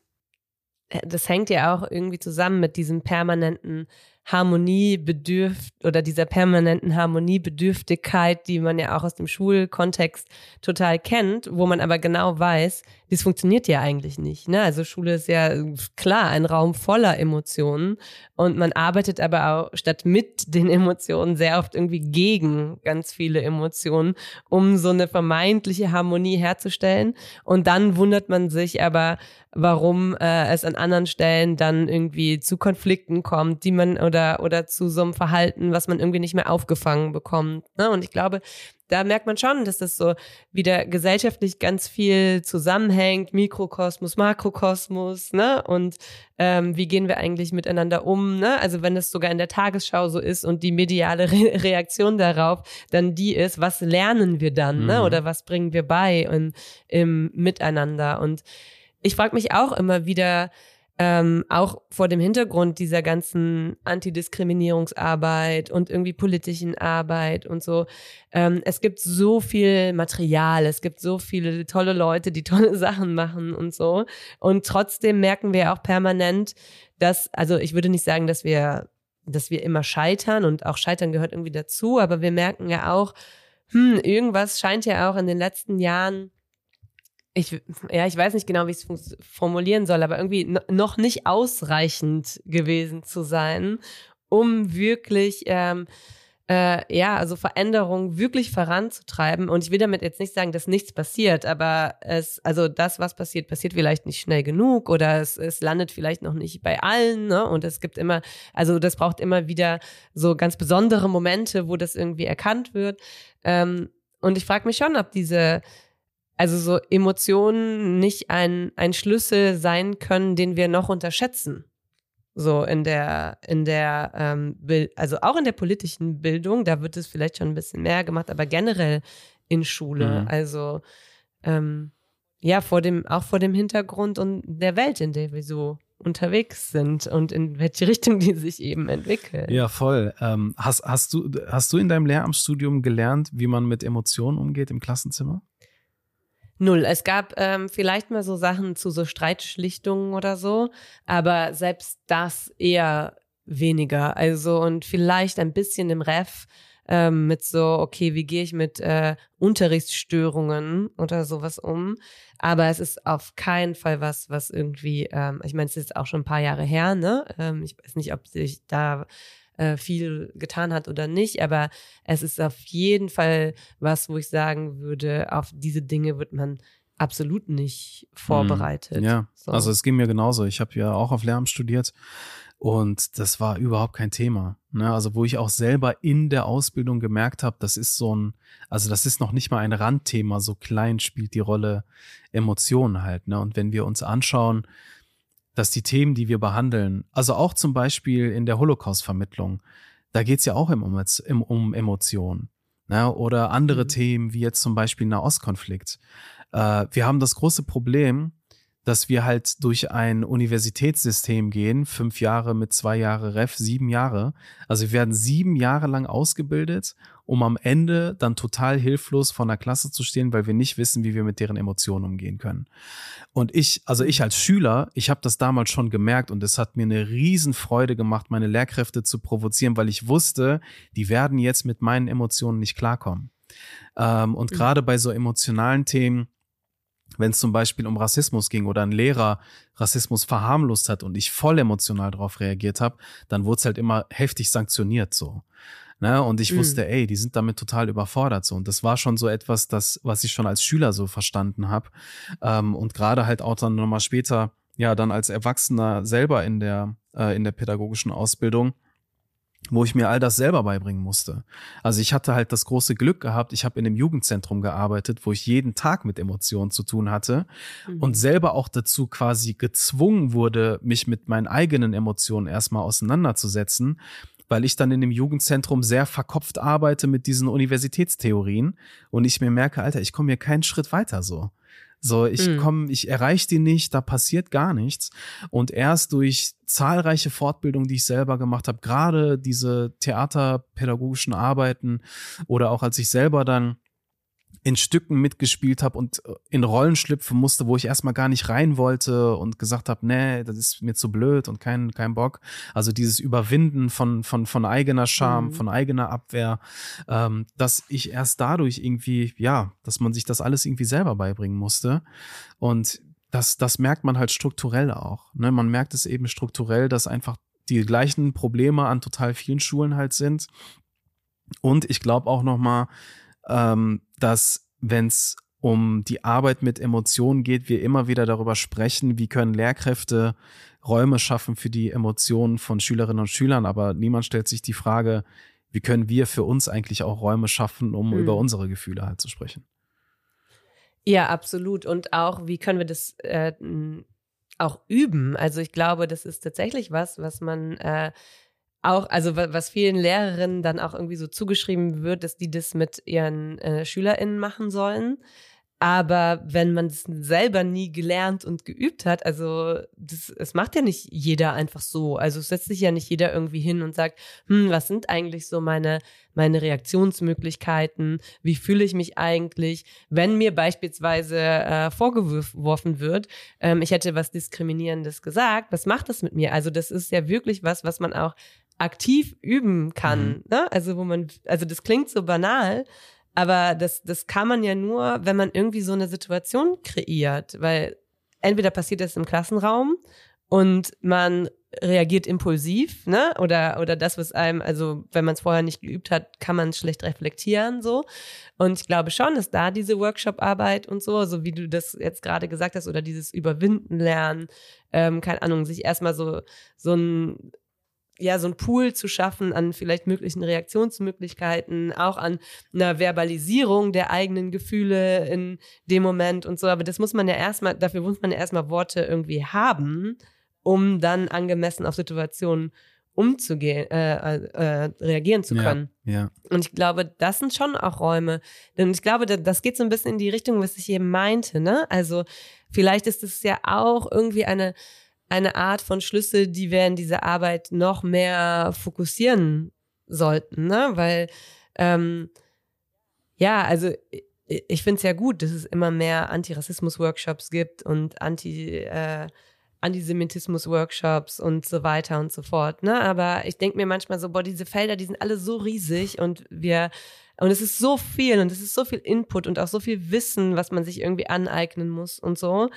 äh, das hängt ja auch irgendwie zusammen mit diesem permanenten Harmonie bedürft oder dieser permanenten Harmoniebedürftigkeit, die man ja auch aus dem Schulkontext total kennt, wo man aber genau weiß, das funktioniert ja eigentlich nicht. Ne? Also Schule ist ja klar ein Raum voller Emotionen und man arbeitet aber auch statt mit den Emotionen sehr oft irgendwie gegen ganz viele Emotionen, um so eine vermeintliche Harmonie herzustellen. Und dann wundert man sich aber, warum äh, es an anderen Stellen dann irgendwie zu Konflikten kommt, die man oder oder zu so einem Verhalten, was man irgendwie nicht mehr aufgefangen bekommt. Ne? Und ich glaube, da merkt man schon, dass das so wieder gesellschaftlich ganz viel zusammenhängt, Mikrokosmos, Makrokosmos, ne? Und ähm, wie gehen wir eigentlich miteinander um, ne? Also wenn es sogar in der Tagesschau so ist und die mediale Re Reaktion darauf dann die ist, was lernen wir dann, ne? mhm. ne? Oder was bringen wir bei und, im Miteinander? Und ich frage mich auch immer wieder, ähm, auch vor dem Hintergrund dieser ganzen Antidiskriminierungsarbeit und irgendwie politischen Arbeit und so. Ähm, es gibt so viel Material, es gibt so viele tolle Leute, die [laughs] tolle Sachen machen und so. Und trotzdem merken wir auch permanent, dass, also ich würde nicht sagen, dass wir, dass wir immer scheitern und auch scheitern gehört irgendwie dazu, aber wir merken ja auch, hm, irgendwas scheint ja auch in den letzten Jahren ich, ja, ich weiß nicht genau, wie ich es formulieren soll, aber irgendwie noch nicht ausreichend gewesen zu sein, um wirklich, ähm, äh, ja, also Veränderungen wirklich voranzutreiben. Und ich will damit jetzt nicht sagen, dass nichts passiert, aber es, also das, was passiert, passiert vielleicht nicht schnell genug oder es, es landet vielleicht noch nicht bei allen, ne? Und es gibt immer, also das braucht immer wieder so ganz besondere Momente, wo das irgendwie erkannt wird. Ähm, und ich frage mich schon, ob diese also so Emotionen nicht ein, ein Schlüssel sein können, den wir noch unterschätzen. So in der, in der, ähm, also auch in der politischen Bildung, da wird es vielleicht schon ein bisschen mehr gemacht, aber generell in Schule. Mhm. Also ähm, ja, vor dem, auch vor dem Hintergrund und der Welt, in der wir so unterwegs sind und in welche Richtung die sich eben entwickeln. Ja, voll. Ähm, hast, hast, du, hast du in deinem Lehramtsstudium gelernt, wie man mit Emotionen umgeht im Klassenzimmer? Null. Es gab ähm, vielleicht mal so Sachen zu so Streitschlichtungen oder so, aber selbst das eher weniger. Also und vielleicht ein bisschen im Ref ähm, mit so, okay, wie gehe ich mit äh, Unterrichtsstörungen oder sowas um? Aber es ist auf keinen Fall was, was irgendwie, ähm, ich meine, es ist auch schon ein paar Jahre her, ne? Ähm, ich weiß nicht, ob sich da äh, viel getan hat oder nicht, aber es ist auf jeden Fall was, wo ich sagen würde, auf diese Dinge wird man absolut nicht vorbereitet. Ja, so. also es ging mir genauso. Ich habe ja auch auf Lehramt studiert und das war überhaupt kein Thema. Ne? Also wo ich auch selber in der Ausbildung gemerkt habe, das ist so ein, also das ist noch nicht mal ein Randthema, so klein spielt die Rolle Emotionen halt. Ne? Und wenn wir uns anschauen, dass die Themen, die wir behandeln, also auch zum Beispiel in der Holocaust-Vermittlung, da geht es ja auch um, um, um Emotionen. Ne? Oder andere mhm. Themen, wie jetzt zum Beispiel Nahostkonflikt. Äh, wir haben das große Problem, dass wir halt durch ein Universitätssystem gehen, fünf Jahre mit zwei Jahre Ref, sieben Jahre. Also wir werden sieben Jahre lang ausgebildet um am Ende dann total hilflos vor der Klasse zu stehen, weil wir nicht wissen, wie wir mit deren Emotionen umgehen können. Und ich, also ich als Schüler, ich habe das damals schon gemerkt und es hat mir eine Riesenfreude gemacht, meine Lehrkräfte zu provozieren, weil ich wusste, die werden jetzt mit meinen Emotionen nicht klarkommen. Ähm, und mhm. gerade bei so emotionalen Themen, wenn es zum Beispiel um Rassismus ging oder ein Lehrer Rassismus verharmlost hat und ich voll emotional darauf reagiert habe, dann wurde es halt immer heftig sanktioniert so. Ne? Und ich mhm. wusste, ey, die sind damit total überfordert so. Und das war schon so etwas, das, was ich schon als Schüler so verstanden habe. Ähm, und gerade halt auch dann nochmal später, ja, dann als Erwachsener selber in der, äh, in der pädagogischen Ausbildung wo ich mir all das selber beibringen musste. Also ich hatte halt das große Glück gehabt, ich habe in einem Jugendzentrum gearbeitet, wo ich jeden Tag mit Emotionen zu tun hatte mhm. und selber auch dazu quasi gezwungen wurde, mich mit meinen eigenen Emotionen erstmal auseinanderzusetzen, weil ich dann in dem Jugendzentrum sehr verkopft arbeite mit diesen Universitätstheorien und ich mir merke, Alter, ich komme hier keinen Schritt weiter so. So, ich mhm. komme, ich erreiche die nicht, da passiert gar nichts. Und erst durch zahlreiche Fortbildungen, die ich selber gemacht habe, gerade diese theaterpädagogischen Arbeiten oder auch als ich selber dann in Stücken mitgespielt habe und äh, in Rollen schlüpfen musste, wo ich erstmal gar nicht rein wollte und gesagt habe, nee, das ist mir zu blöd und kein, kein Bock. Also dieses Überwinden von, von, von eigener Scham, mhm. von eigener Abwehr, ähm, dass ich erst dadurch irgendwie, ja, dass man sich das alles irgendwie selber beibringen musste. Und das, das merkt man halt strukturell auch. Ne? Man merkt es eben strukturell, dass einfach die gleichen Probleme an total vielen Schulen halt sind. Und ich glaube auch noch mal, ähm, dass wenn es um die Arbeit mit Emotionen geht, wir immer wieder darüber sprechen, wie können Lehrkräfte Räume schaffen für die Emotionen von Schülerinnen und Schülern, aber niemand stellt sich die Frage, wie können wir für uns eigentlich auch Räume schaffen, um mhm. über unsere Gefühle halt zu sprechen. Ja, absolut. Und auch, wie können wir das äh, auch üben? Also ich glaube, das ist tatsächlich was, was man äh, auch, also was vielen Lehrerinnen dann auch irgendwie so zugeschrieben wird, dass die das mit ihren äh, SchülerInnen machen sollen. Aber wenn man es selber nie gelernt und geübt hat, also das, es macht ja nicht jeder einfach so. Also es setzt sich ja nicht jeder irgendwie hin und sagt, hm, was sind eigentlich so meine, meine Reaktionsmöglichkeiten? Wie fühle ich mich eigentlich, wenn mir beispielsweise äh, vorgeworfen wird, ähm, ich hätte was Diskriminierendes gesagt? Was macht das mit mir? Also das ist ja wirklich was, was man auch aktiv üben kann. Mhm. Ne? Also wo man, also das klingt so banal, aber das, das kann man ja nur, wenn man irgendwie so eine Situation kreiert, weil entweder passiert das im Klassenraum und man reagiert impulsiv, ne? Oder oder das, was einem, also wenn man es vorher nicht geübt hat, kann man es schlecht reflektieren so. Und ich glaube schon, dass da diese Workshop-Arbeit und so, so wie du das jetzt gerade gesagt hast, oder dieses Überwinden lernen, ähm, keine Ahnung, sich erstmal so so ein ja, so ein Pool zu schaffen an vielleicht möglichen Reaktionsmöglichkeiten, auch an einer Verbalisierung der eigenen Gefühle in dem Moment und so. Aber das muss man ja erstmal, dafür muss man ja erstmal Worte irgendwie haben, um dann angemessen auf Situationen umzugehen, äh, äh, reagieren zu können. Ja, ja. Und ich glaube, das sind schon auch Räume. Denn ich glaube, das geht so ein bisschen in die Richtung, was ich eben meinte, ne? Also vielleicht ist es ja auch irgendwie eine eine Art von Schlüssel, die wir in dieser Arbeit noch mehr fokussieren sollten, ne? Weil ähm, ja, also ich, finde es ja gut, dass es immer mehr Antirassismus-Workshops gibt und Anti äh, Antisemitismus-Workshops und so weiter und so fort. Ne? Aber ich denke mir manchmal so, boah, diese Felder, die sind alle so riesig und wir und es ist so viel und es ist so viel Input und auch so viel Wissen, was man sich irgendwie aneignen muss und so,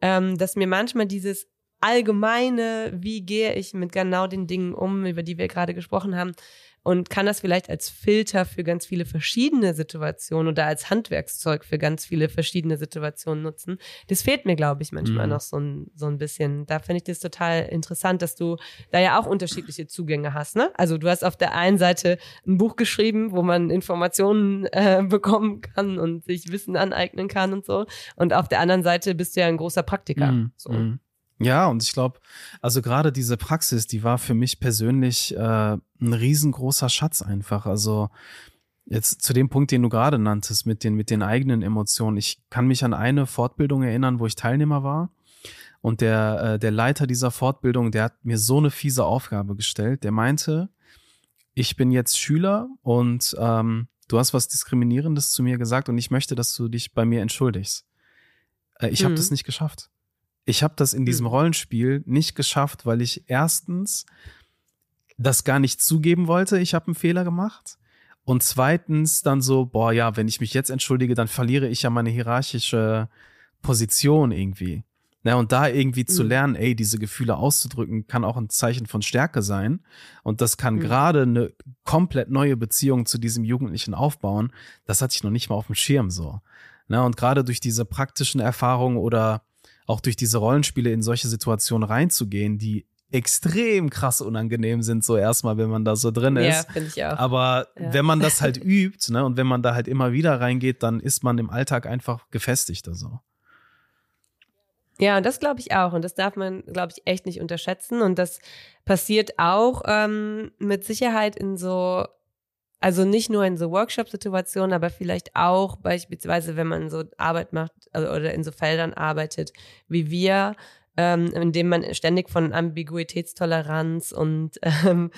ähm, dass mir manchmal dieses allgemeine, wie gehe ich mit genau den Dingen um, über die wir gerade gesprochen haben, und kann das vielleicht als Filter für ganz viele verschiedene Situationen oder als Handwerkszeug für ganz viele verschiedene Situationen nutzen. Das fehlt mir, glaube ich, manchmal mhm. noch so ein, so ein bisschen. Da finde ich das total interessant, dass du da ja auch unterschiedliche Zugänge hast. Ne? Also du hast auf der einen Seite ein Buch geschrieben, wo man Informationen äh, bekommen kann und sich Wissen aneignen kann und so. Und auf der anderen Seite bist du ja ein großer Praktiker. Mhm. So. Mhm. Ja, und ich glaube, also gerade diese Praxis, die war für mich persönlich äh, ein riesengroßer Schatz einfach. Also jetzt zu dem Punkt, den du gerade nanntest, mit den, mit den eigenen Emotionen. Ich kann mich an eine Fortbildung erinnern, wo ich Teilnehmer war. Und der, äh, der Leiter dieser Fortbildung, der hat mir so eine fiese Aufgabe gestellt. Der meinte, ich bin jetzt Schüler und ähm, du hast was Diskriminierendes zu mir gesagt und ich möchte, dass du dich bei mir entschuldigst. Äh, ich habe das nicht geschafft. Ich habe das in diesem Rollenspiel nicht geschafft, weil ich erstens das gar nicht zugeben wollte, ich habe einen Fehler gemacht. Und zweitens dann so, boah, ja, wenn ich mich jetzt entschuldige, dann verliere ich ja meine hierarchische Position irgendwie. Ja, und da irgendwie zu mhm. lernen, ey, diese Gefühle auszudrücken, kann auch ein Zeichen von Stärke sein. Und das kann mhm. gerade eine komplett neue Beziehung zu diesem Jugendlichen aufbauen. Das hatte ich noch nicht mal auf dem Schirm so. Na, und gerade durch diese praktischen Erfahrungen oder auch durch diese Rollenspiele in solche Situationen reinzugehen, die extrem krass unangenehm sind, so erstmal, wenn man da so drin ist. Ja, finde ich auch. Aber ja. wenn man das [laughs] halt übt, ne, und wenn man da halt immer wieder reingeht, dann ist man im Alltag einfach gefestigter so. Ja, und das glaube ich auch. Und das darf man, glaube ich, echt nicht unterschätzen. Und das passiert auch ähm, mit Sicherheit in so, also nicht nur in so Workshop-Situationen, aber vielleicht auch beispielsweise, wenn man so Arbeit macht also, oder in so Feldern arbeitet, wie wir, ähm, in dem man ständig von Ambiguitätstoleranz und, [laughs] ähm,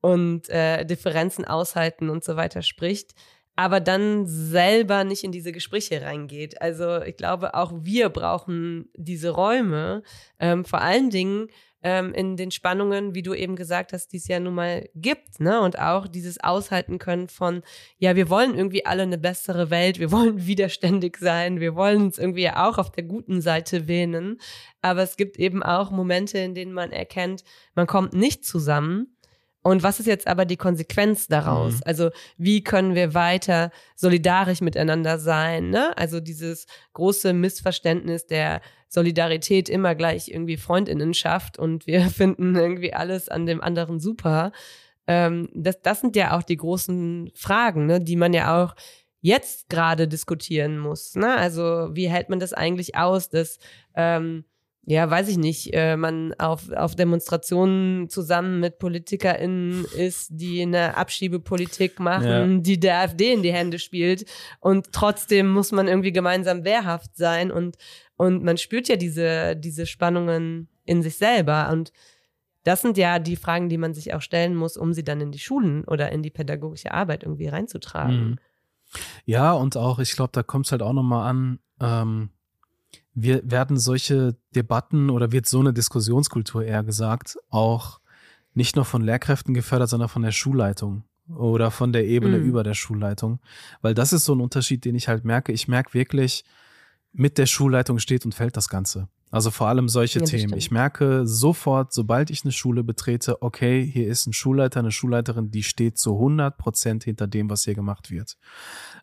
und äh, Differenzen aushalten und so weiter spricht aber dann selber nicht in diese Gespräche reingeht. Also ich glaube, auch wir brauchen diese Räume, ähm, vor allen Dingen ähm, in den Spannungen, wie du eben gesagt hast, die es ja nun mal gibt, ne? Und auch dieses Aushalten können von, ja, wir wollen irgendwie alle eine bessere Welt, wir wollen [laughs] widerständig sein, wir wollen uns irgendwie auch auf der guten Seite wähnen. Aber es gibt eben auch Momente, in denen man erkennt, man kommt nicht zusammen und was ist jetzt aber die Konsequenz daraus? Mhm. Also wie können wir weiter solidarisch miteinander sein? Ne? Also dieses große Missverständnis der Solidarität immer gleich irgendwie Freundinnen schafft und wir [laughs] finden irgendwie alles an dem anderen super. Ähm, das, das sind ja auch die großen Fragen, ne, die man ja auch jetzt gerade diskutieren muss. Ne? Also wie hält man das eigentlich aus, dass ähm, ja, weiß ich nicht, äh, man auf, auf Demonstrationen zusammen mit PolitikerInnen ist, die eine Abschiebepolitik machen, ja. die der AfD in die Hände spielt. Und trotzdem muss man irgendwie gemeinsam wehrhaft sein und, und man spürt ja diese, diese Spannungen in sich selber. Und das sind ja die Fragen, die man sich auch stellen muss, um sie dann in die Schulen oder in die pädagogische Arbeit irgendwie reinzutragen. Mhm. Ja, und auch, ich glaube, da kommt es halt auch nochmal an, ähm, wir werden solche Debatten oder wird so eine Diskussionskultur eher gesagt, auch nicht nur von Lehrkräften gefördert, sondern von der Schulleitung oder von der Ebene mhm. über der Schulleitung. Weil das ist so ein Unterschied, den ich halt merke. Ich merke wirklich, mit der Schulleitung steht und fällt das Ganze. Also vor allem solche ja, Themen. Ich merke sofort, sobald ich eine Schule betrete, okay, hier ist ein Schulleiter, eine Schulleiterin, die steht zu 100 Prozent hinter dem, was hier gemacht wird.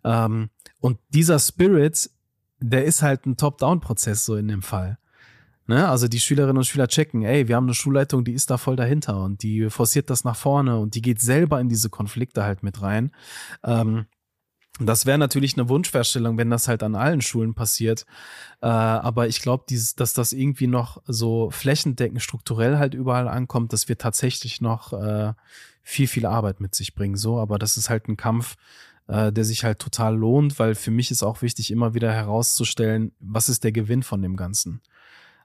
Ähm, und dieser Spirit der ist halt ein Top-Down-Prozess so in dem Fall. Ne? Also die Schülerinnen und Schüler checken, ey, wir haben eine Schulleitung, die ist da voll dahinter und die forciert das nach vorne und die geht selber in diese Konflikte halt mit rein. Ähm, das wäre natürlich eine Wunschvorstellung, wenn das halt an allen Schulen passiert. Äh, aber ich glaube, dass das irgendwie noch so flächendeckend strukturell halt überall ankommt, dass wir tatsächlich noch äh, viel, viel Arbeit mit sich bringen. So, aber das ist halt ein Kampf, äh, der sich halt total lohnt, weil für mich ist auch wichtig, immer wieder herauszustellen, was ist der Gewinn von dem Ganzen.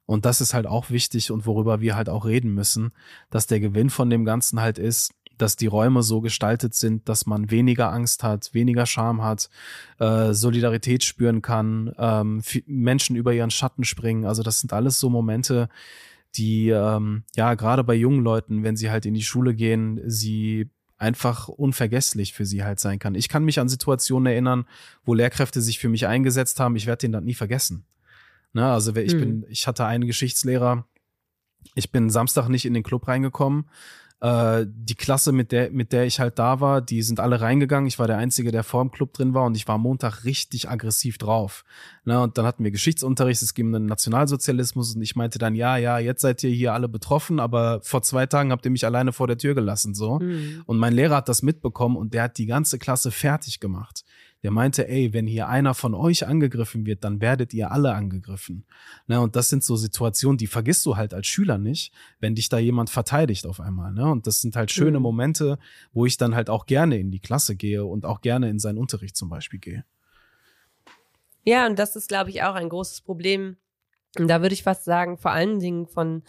Und das ist halt auch wichtig und worüber wir halt auch reden müssen, dass der Gewinn von dem Ganzen halt ist, dass die Räume so gestaltet sind, dass man weniger Angst hat, weniger Scham hat, äh, Solidarität spüren kann, ähm, Menschen über ihren Schatten springen. Also das sind alles so Momente, die ähm, ja gerade bei jungen Leuten, wenn sie halt in die Schule gehen, sie einfach unvergesslich für sie halt sein kann. Ich kann mich an Situationen erinnern, wo Lehrkräfte sich für mich eingesetzt haben. Ich werde den dann nie vergessen. Ne, also ich hm. bin, ich hatte einen Geschichtslehrer. Ich bin Samstag nicht in den Club reingekommen äh, die Klasse, mit der, mit der ich halt da war, die sind alle reingegangen. Ich war der Einzige, der vor dem Club drin war und ich war Montag richtig aggressiv drauf. Na, und dann hatten wir Geschichtsunterricht, es ging um den Nationalsozialismus und ich meinte dann, ja, ja, jetzt seid ihr hier alle betroffen, aber vor zwei Tagen habt ihr mich alleine vor der Tür gelassen, so. Mhm. Und mein Lehrer hat das mitbekommen und der hat die ganze Klasse fertig gemacht der meinte, ey, wenn hier einer von euch angegriffen wird, dann werdet ihr alle angegriffen. Ne, und das sind so Situationen, die vergisst du halt als Schüler nicht, wenn dich da jemand verteidigt auf einmal. Ne? Und das sind halt schöne mhm. Momente, wo ich dann halt auch gerne in die Klasse gehe und auch gerne in seinen Unterricht zum Beispiel gehe. Ja, und das ist, glaube ich, auch ein großes Problem. Und da würde ich fast sagen, vor allen Dingen von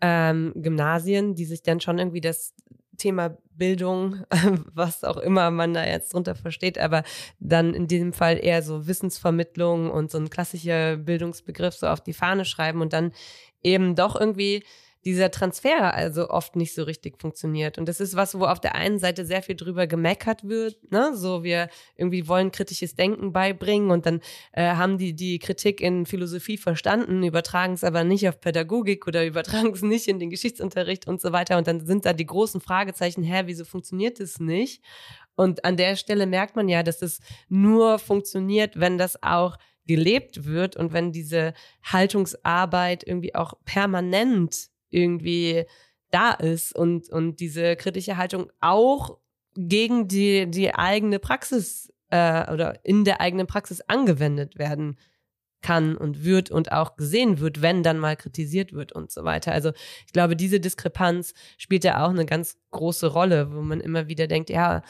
ähm, Gymnasien, die sich dann schon irgendwie das Thema Bildung, [laughs] was auch immer man da jetzt drunter versteht, aber dann in diesem Fall eher so Wissensvermittlung und so ein klassischer Bildungsbegriff so auf die Fahne schreiben und dann eben doch irgendwie dieser Transfer also oft nicht so richtig funktioniert. Und das ist was, wo auf der einen Seite sehr viel drüber gemeckert wird, ne? So wir irgendwie wollen kritisches Denken beibringen und dann äh, haben die die Kritik in Philosophie verstanden, übertragen es aber nicht auf Pädagogik oder [laughs] übertragen es nicht in den Geschichtsunterricht und so weiter. Und dann sind da die großen Fragezeichen, hä, wieso funktioniert das nicht? Und an der Stelle merkt man ja, dass es nur funktioniert, wenn das auch gelebt wird und wenn diese Haltungsarbeit irgendwie auch permanent irgendwie da ist und, und diese kritische Haltung auch gegen die, die eigene Praxis äh, oder in der eigenen Praxis angewendet werden kann und wird und auch gesehen wird, wenn dann mal kritisiert wird und so weiter. Also ich glaube, diese Diskrepanz spielt ja auch eine ganz große Rolle, wo man immer wieder denkt, ja,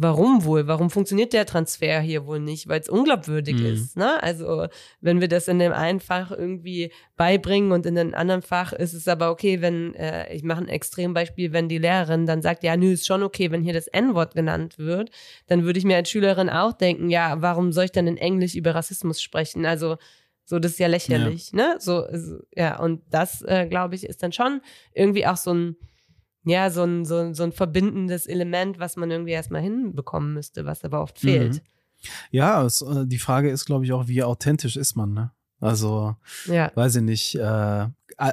warum wohl? Warum funktioniert der Transfer hier wohl nicht? Weil es unglaubwürdig mhm. ist. Ne? Also wenn wir das in dem einen Fach irgendwie beibringen und in dem anderen Fach ist es aber okay, wenn, äh, ich mache ein Extrembeispiel, wenn die Lehrerin dann sagt, ja, nö, ist schon okay, wenn hier das N-Wort genannt wird, dann würde ich mir als Schülerin auch denken, ja, warum soll ich dann in Englisch über Rassismus sprechen? Also so, das ist ja lächerlich, ja. ne? So, ja, und das, äh, glaube ich, ist dann schon irgendwie auch so ein ja, so ein, so, so ein verbindendes Element, was man irgendwie erstmal hinbekommen müsste, was aber oft fehlt. Mhm. Ja, es, äh, die Frage ist, glaube ich, auch, wie authentisch ist man, ne? Also, ja. weiß ich nicht, äh, äh,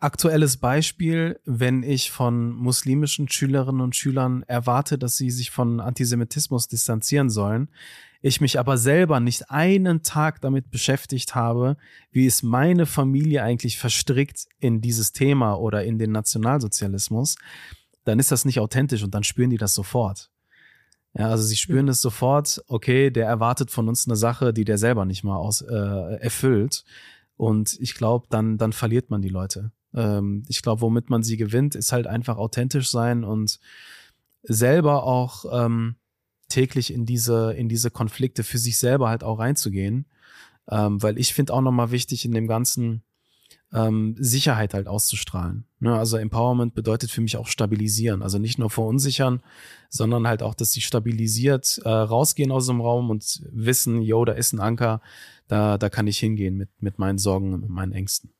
aktuelles Beispiel, wenn ich von muslimischen Schülerinnen und Schülern erwarte, dass sie sich von Antisemitismus distanzieren sollen, ich mich aber selber nicht einen Tag damit beschäftigt habe, wie ist meine Familie eigentlich verstrickt in dieses Thema oder in den Nationalsozialismus, dann ist das nicht authentisch und dann spüren die das sofort. Ja, also sie spüren es sofort, okay, der erwartet von uns eine Sache, die der selber nicht mal aus, äh, erfüllt. Und ich glaube, dann, dann verliert man die Leute. Ähm, ich glaube, womit man sie gewinnt, ist halt einfach authentisch sein und selber auch ähm, täglich in diese, in diese Konflikte für sich selber halt auch reinzugehen. Ähm, weil ich finde auch nochmal wichtig in dem Ganzen, ähm, Sicherheit halt auszustrahlen. Ne? Also Empowerment bedeutet für mich auch stabilisieren. Also nicht nur verunsichern, sondern halt auch, dass sie stabilisiert äh, rausgehen aus dem Raum und wissen, yo, da ist ein Anker, da, da kann ich hingehen mit, mit meinen Sorgen und mit meinen Ängsten.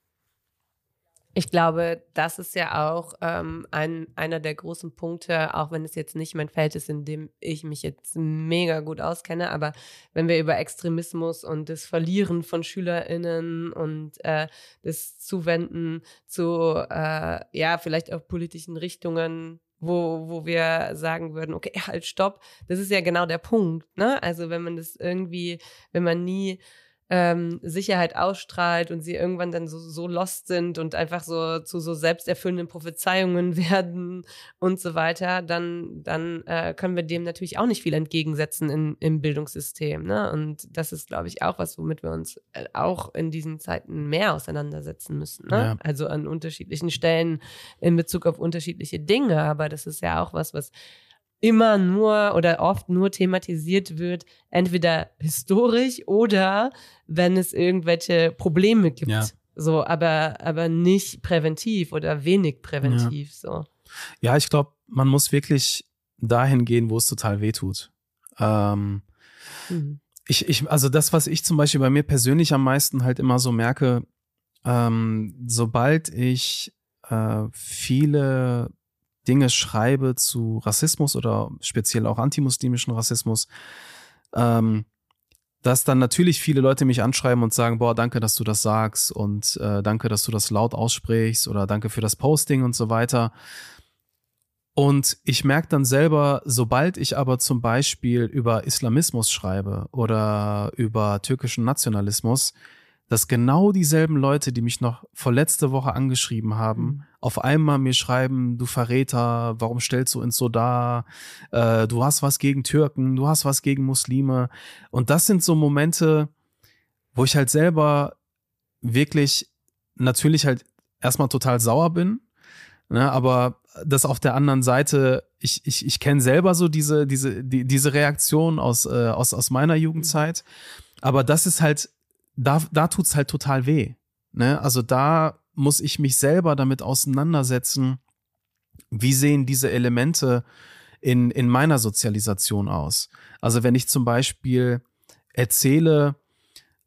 Ich glaube, das ist ja auch ähm, ein, einer der großen Punkte, auch wenn es jetzt nicht mein Feld ist, in dem ich mich jetzt mega gut auskenne, aber wenn wir über Extremismus und das Verlieren von SchülerInnen und äh, das Zuwenden zu, äh, ja, vielleicht auch politischen Richtungen wo, wo wir sagen würden, okay, halt, stopp. Das ist ja genau der Punkt, ne? Also wenn man das irgendwie, wenn man nie ähm, Sicherheit ausstrahlt und sie irgendwann dann so, so lost sind und einfach so zu so selbsterfüllenden Prophezeiungen [laughs] werden und so weiter, dann, dann äh, können wir dem natürlich auch nicht viel entgegensetzen in, im Bildungssystem. Ne? Und das ist, glaube ich, auch was, womit wir uns äh, auch in diesen Zeiten mehr auseinandersetzen müssen. Ne? Ja. Also an unterschiedlichen Stellen in Bezug auf unterschiedliche Dinge. Aber das ist ja auch was, was immer nur oder oft nur thematisiert wird, entweder historisch oder wenn es irgendwelche Probleme gibt. Ja. So, aber, aber nicht präventiv oder wenig präventiv. Ja. So. Ja, ich glaube, man muss wirklich dahin gehen, wo es total weh tut. Ähm, mhm. ich, ich, also das, was ich zum Beispiel bei mir persönlich am meisten halt immer so merke, ähm, sobald ich äh, viele Dinge schreibe zu Rassismus oder speziell auch antimuslimischen Rassismus, ähm, dass dann natürlich viele Leute mich anschreiben und sagen, boah, danke, dass du das sagst und äh, danke, dass du das laut aussprichst oder danke für das Posting und so weiter. Und ich merke dann selber, sobald ich aber zum Beispiel über Islamismus schreibe oder über türkischen Nationalismus, dass genau dieselben Leute, die mich noch vor letzte Woche angeschrieben haben, mhm. auf einmal mir schreiben, du Verräter, warum stellst du uns so dar? Äh, du hast was gegen Türken, du hast was gegen Muslime. Und das sind so Momente, wo ich halt selber wirklich natürlich halt erstmal total sauer bin, ne, aber das auf der anderen Seite, ich, ich, ich kenne selber so diese, diese, die, diese Reaktion aus, äh, aus, aus meiner Jugendzeit. Aber das ist halt da, da tut's halt total weh. Ne? Also da muss ich mich selber damit auseinandersetzen, wie sehen diese Elemente in, in meiner Sozialisation aus? Also wenn ich zum Beispiel erzähle,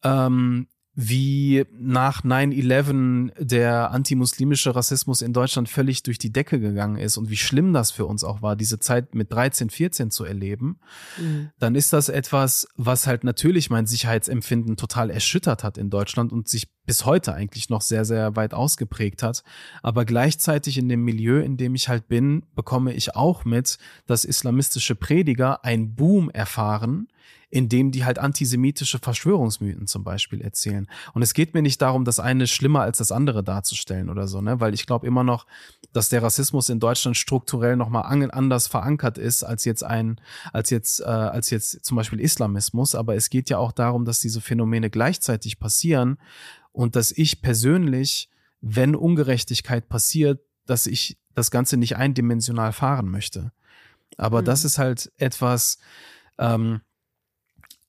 ähm, wie nach 9-11 der antimuslimische Rassismus in Deutschland völlig durch die Decke gegangen ist und wie schlimm das für uns auch war, diese Zeit mit 13, 14 zu erleben, mhm. dann ist das etwas, was halt natürlich mein Sicherheitsempfinden total erschüttert hat in Deutschland und sich bis heute eigentlich noch sehr, sehr weit ausgeprägt hat. Aber gleichzeitig in dem Milieu, in dem ich halt bin, bekomme ich auch mit, dass islamistische Prediger einen Boom erfahren, indem die halt antisemitische Verschwörungsmythen zum Beispiel erzählen. Und es geht mir nicht darum, das eine schlimmer als das andere darzustellen oder so, ne? Weil ich glaube immer noch, dass der Rassismus in Deutschland strukturell nochmal anders verankert ist als jetzt ein, als jetzt, äh, als jetzt zum Beispiel Islamismus. Aber es geht ja auch darum, dass diese Phänomene gleichzeitig passieren und dass ich persönlich, wenn Ungerechtigkeit passiert, dass ich das Ganze nicht eindimensional fahren möchte. Aber mhm. das ist halt etwas, ähm,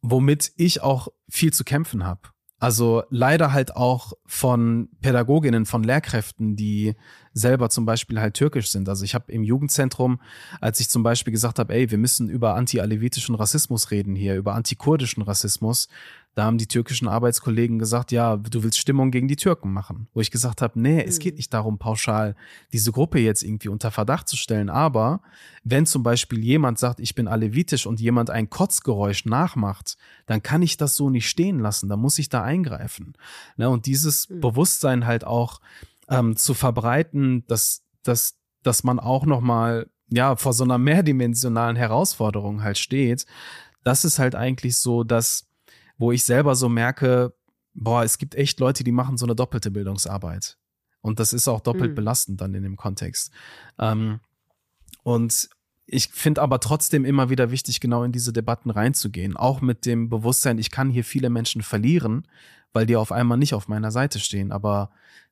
womit ich auch viel zu kämpfen habe. Also leider halt auch von Pädagoginnen, von Lehrkräften, die selber zum Beispiel halt türkisch sind. Also ich habe im Jugendzentrum, als ich zum Beispiel gesagt habe, ey, wir müssen über anti-alevitischen Rassismus reden hier, über antikurdischen Rassismus, da haben die türkischen Arbeitskollegen gesagt, ja, du willst Stimmung gegen die Türken machen. Wo ich gesagt habe, nee, mhm. es geht nicht darum, pauschal diese Gruppe jetzt irgendwie unter Verdacht zu stellen. Aber wenn zum Beispiel jemand sagt, ich bin alevitisch und jemand ein Kotzgeräusch nachmacht, dann kann ich das so nicht stehen lassen. Da muss ich da eingreifen. Ne? Und dieses mhm. Bewusstsein halt auch ähm, zu verbreiten, dass, dass, dass man auch nochmal ja, vor so einer mehrdimensionalen Herausforderung halt steht. Das ist halt eigentlich so, dass wo ich selber so merke, boah, es gibt echt Leute, die machen so eine doppelte Bildungsarbeit. Und das ist auch doppelt mhm. belastend dann in dem Kontext. Ähm, und ich finde aber trotzdem immer wieder wichtig, genau in diese Debatten reinzugehen. Auch mit dem Bewusstsein, ich kann hier viele Menschen verlieren, weil die auf einmal nicht auf meiner Seite stehen. Aber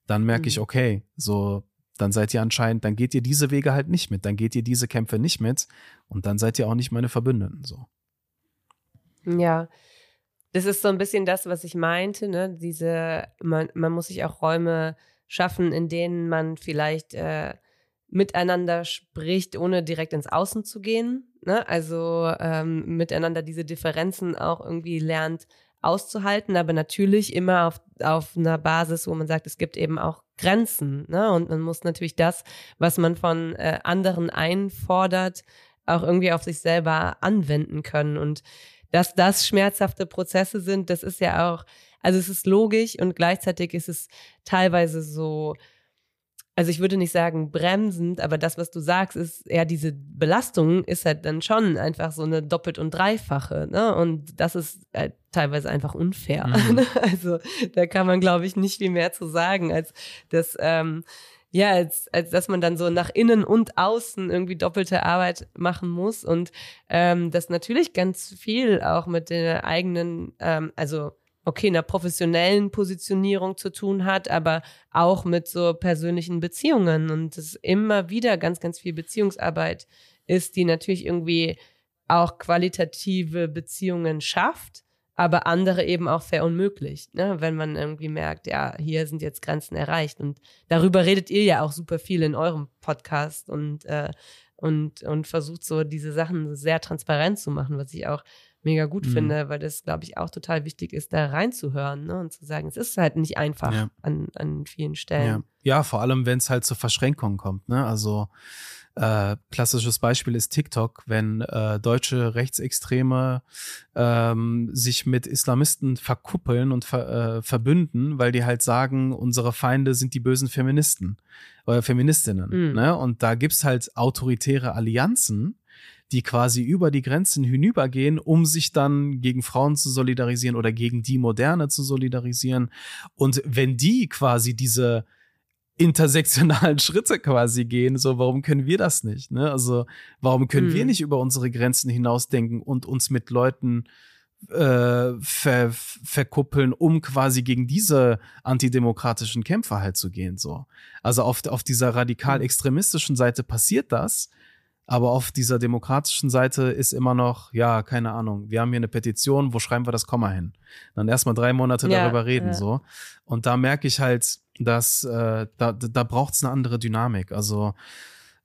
dann merke mhm. ich, okay, so, dann seid ihr anscheinend, dann geht ihr diese Wege halt nicht mit, dann geht ihr diese Kämpfe nicht mit und dann seid ihr auch nicht meine Verbündeten, so. Ja, das ist so ein bisschen das, was ich meinte, ne? Diese, man, man muss sich auch Räume schaffen, in denen man vielleicht äh, miteinander spricht, ohne direkt ins Außen zu gehen. Ne? Also ähm, miteinander diese Differenzen auch irgendwie lernt auszuhalten, aber natürlich immer auf, auf einer Basis, wo man sagt, es gibt eben auch Grenzen. Ne? Und man muss natürlich das, was man von äh, anderen einfordert, auch irgendwie auf sich selber anwenden können. Und dass das schmerzhafte Prozesse sind, das ist ja auch, also es ist logisch und gleichzeitig ist es teilweise so, also ich würde nicht sagen bremsend, aber das, was du sagst, ist eher diese Belastung ist halt dann schon einfach so eine doppelt und dreifache, ne? Und das ist halt teilweise einfach unfair. Mhm. [laughs] Also da kann man, glaube ich, nicht viel mehr zu sagen, als dass ähm, ja, als, als dass man dann so nach innen und außen irgendwie doppelte Arbeit machen muss und ähm, das natürlich ganz viel auch mit der eigenen, ähm, also okay, einer professionellen Positionierung zu tun hat, aber auch mit so persönlichen Beziehungen und es immer wieder ganz, ganz viel Beziehungsarbeit ist, die natürlich irgendwie auch qualitative Beziehungen schafft aber andere eben auch verunmöglicht, ne? wenn man irgendwie merkt, ja, hier sind jetzt Grenzen erreicht. Und darüber redet ihr ja auch super viel in eurem Podcast und, äh, und, und versucht so diese Sachen sehr transparent zu machen, was ich auch mega gut mhm. finde, weil das, glaube ich, auch total wichtig ist, da reinzuhören ne? und zu sagen, es ist halt nicht einfach ja. an, an vielen Stellen. Ja, ja vor allem, wenn es halt zu Verschränkungen kommt. Ne? Also äh, klassisches Beispiel ist TikTok, wenn äh, deutsche Rechtsextreme ähm, sich mit Islamisten verkuppeln und ver, äh, verbünden, weil die halt sagen, unsere Feinde sind die bösen Feministen oder Feministinnen. Mhm. Ne? Und da gibt's halt autoritäre Allianzen, die quasi über die Grenzen hinübergehen, um sich dann gegen Frauen zu solidarisieren oder gegen die Moderne zu solidarisieren. Und wenn die quasi diese intersektionalen [laughs] Schritte quasi gehen. So, warum können wir das nicht? Ne? Also, warum können hm. wir nicht über unsere Grenzen hinausdenken und uns mit Leuten äh, ver, verkuppeln, um quasi gegen diese antidemokratischen Kämpfer halt zu gehen? So, also auf auf dieser radikal extremistischen Seite passiert das. Aber auf dieser demokratischen Seite ist immer noch, ja, keine Ahnung, wir haben hier eine Petition, wo schreiben wir das Komma hin? Dann erstmal drei Monate ja, darüber reden, ja. so. Und da merke ich halt, dass äh, da, da braucht es eine andere Dynamik. Also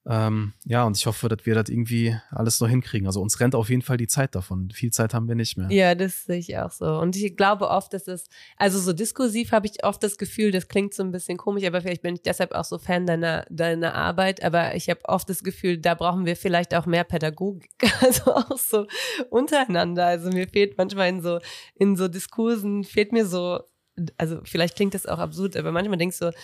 Ähm, ja, und ich hoffe, dass wir das irgendwie alles noch hinkriegen. Also uns rennt auf jeden Fall die Zeit davon. Viel Zeit haben wir nicht mehr. Ja, das sehe ich auch so. Und ich glaube oft, dass es, also so diskursiv habe ich oft das Gefühl, das klingt so ein bisschen komisch, aber vielleicht bin ich deshalb auch so Fan deiner, deiner Arbeit. Aber ich habe oft das Gefühl, da brauchen wir vielleicht auch mehr Pädagogik. [laughs] Also auch so untereinander. Also mir fehlt manchmal in so, in so Diskursen, fehlt mir so, also vielleicht klingt das auch absurd, aber manchmal denkst du, so,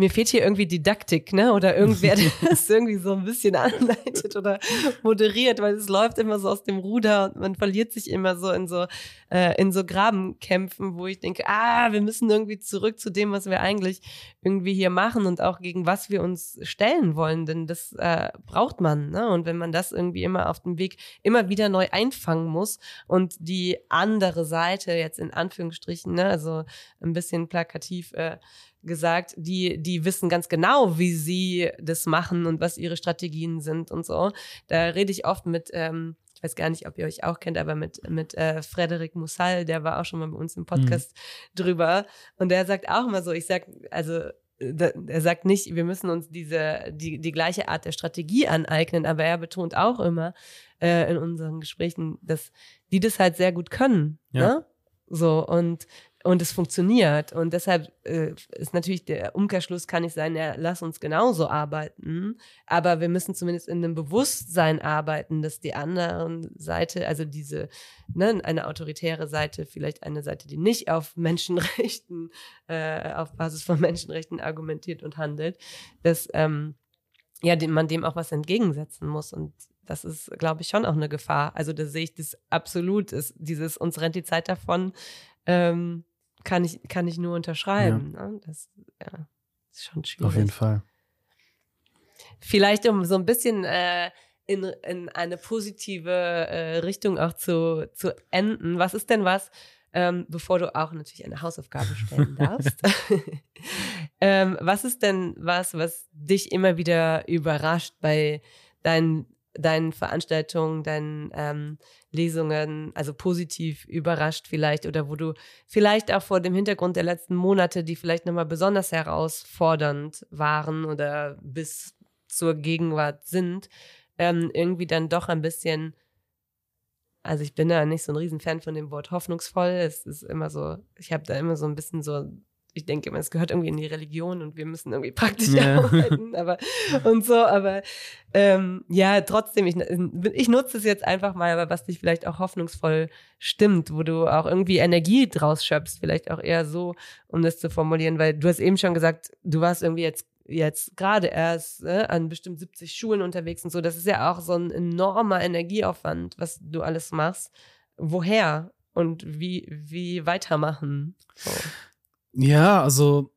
mir fehlt hier irgendwie Didaktik, ne? Oder irgendwer, der [laughs] das irgendwie so ein bisschen anleitet oder moderiert, weil es läuft immer so aus dem Ruder und man verliert sich immer so in so äh, in so Grabenkämpfen, wo ich denke, ah, wir müssen irgendwie zurück zu dem, was wir eigentlich irgendwie hier machen und auch gegen was wir uns stellen wollen, denn das äh, braucht man, ne? Und wenn man das irgendwie immer auf dem Weg immer wieder neu einfangen muss und die andere Seite jetzt in Anführungsstrichen, ne, also ein bisschen plakativ äh, gesagt, die, die wissen ganz genau, wie sie das machen und was ihre Strategien sind und so. Da rede ich oft mit, ähm, ich weiß gar nicht, ob ihr euch auch kennt, aber mit, mit äh, Frederik Mussal, der war auch schon mal bei uns im Podcast mhm. drüber. Und der sagt auch immer so, ich sag, also er sagt nicht, wir müssen uns diese, die, die gleiche Art der Strategie aneignen, aber er betont auch immer äh, in unseren Gesprächen, dass die das halt sehr gut können. Ja. Ne? So, und und es funktioniert. Und deshalb äh, ist natürlich der Umkehrschluss kann nicht sein, ja, lass uns genauso arbeiten. Aber wir müssen zumindest in einem Bewusstsein arbeiten, dass die andere Seite, also diese, ne, eine autoritäre Seite, vielleicht eine Seite, die nicht auf Menschenrechten, [laughs] äh, auf Basis von Menschenrechten argumentiert und handelt, dass ähm, ja, dem, man dem auch was entgegensetzen muss. Und das ist, glaube ich, schon auch eine Gefahr. Also da sehe ich das absolut, ist dieses, uns rennt die Zeit davon, ähm, kann ich, kann ich nur unterschreiben. Ja. Ne? Das ja, ist schon schwierig. Auf jeden Fall. Vielleicht, um so ein bisschen äh, in, in eine positive äh, Richtung auch zu, zu enden. Was ist denn was, ähm, bevor du auch natürlich eine Hausaufgabe stellen darfst? [laughs] [laughs] ähm, was ist denn was, was dich immer wieder überrascht bei deinen deinen Veranstaltungen, deinen ähm, Lesungen, also positiv überrascht vielleicht oder wo du vielleicht auch vor dem Hintergrund der letzten Monate, die vielleicht nochmal besonders herausfordernd waren oder bis zur Gegenwart sind, ähm, irgendwie dann doch ein bisschen, also ich bin da nicht so ein Riesenfan von dem Wort hoffnungsvoll. Es ist immer so, ich habe da immer so ein bisschen so ich denke immer, es gehört irgendwie in die Religion und wir müssen irgendwie praktisch ja. [laughs] arbeiten, aber [laughs] und so, aber ähm, ja, trotzdem, ich, ich nutze es jetzt einfach mal, aber was dich vielleicht auch hoffnungsvoll stimmt, wo du auch irgendwie Energie draus schöpfst, vielleicht auch eher so, um das zu formulieren, weil du hast eben schon gesagt, du warst irgendwie jetzt jetzt gerade erst äh, an bestimmt 70 Schulen unterwegs und so, das ist ja auch so ein enormer Energieaufwand, was du alles machst. Woher und wie, wie weitermachen? So. Ja, also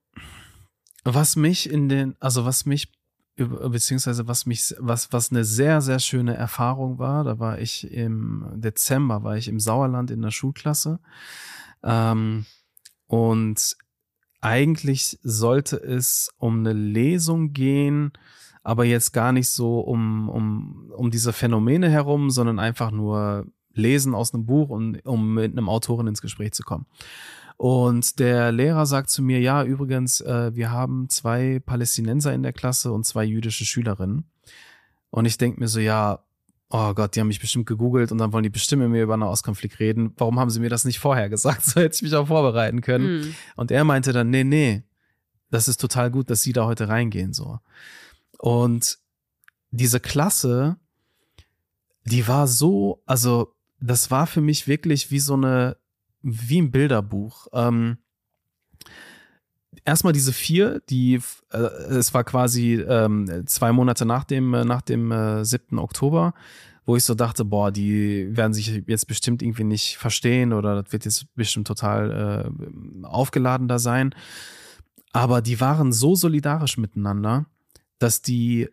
was mich in den, also was mich beziehungsweise was mich, was, was eine sehr, sehr schöne Erfahrung war, da war ich im Dezember, war ich im Sauerland in der Schulklasse. Ähm, und eigentlich sollte es um eine Lesung gehen, aber jetzt gar nicht so um, um, um diese Phänomene herum, sondern einfach nur lesen aus einem Buch und um mit einem Autoren ins Gespräch zu kommen. Und der Lehrer sagt zu mir, ja, übrigens, äh, wir haben zwei Palästinenser in der Klasse und zwei jüdische Schülerinnen. Und ich denke mir so, ja, oh Gott, die haben mich bestimmt gegoogelt und dann wollen die bestimmt mit mir über einen Auskonflikt reden. Warum haben sie mir das nicht vorher gesagt? [laughs] So hätte ich mich auch vorbereiten können. Mhm. Und er meinte dann, nee, nee, das ist total gut, dass sie da heute reingehen, so. Und diese Klasse, die war so, also das war für mich wirklich wie so eine wie ein Bilderbuch. Ähm, erstmal diese vier, die äh, es war quasi ähm, zwei Monate nach dem äh, nach dem äh, 7. Oktober, wo ich so dachte, boah, die werden sich jetzt bestimmt irgendwie nicht verstehen oder das wird jetzt bestimmt total äh, aufgeladen da sein. Aber die waren so solidarisch miteinander, dass die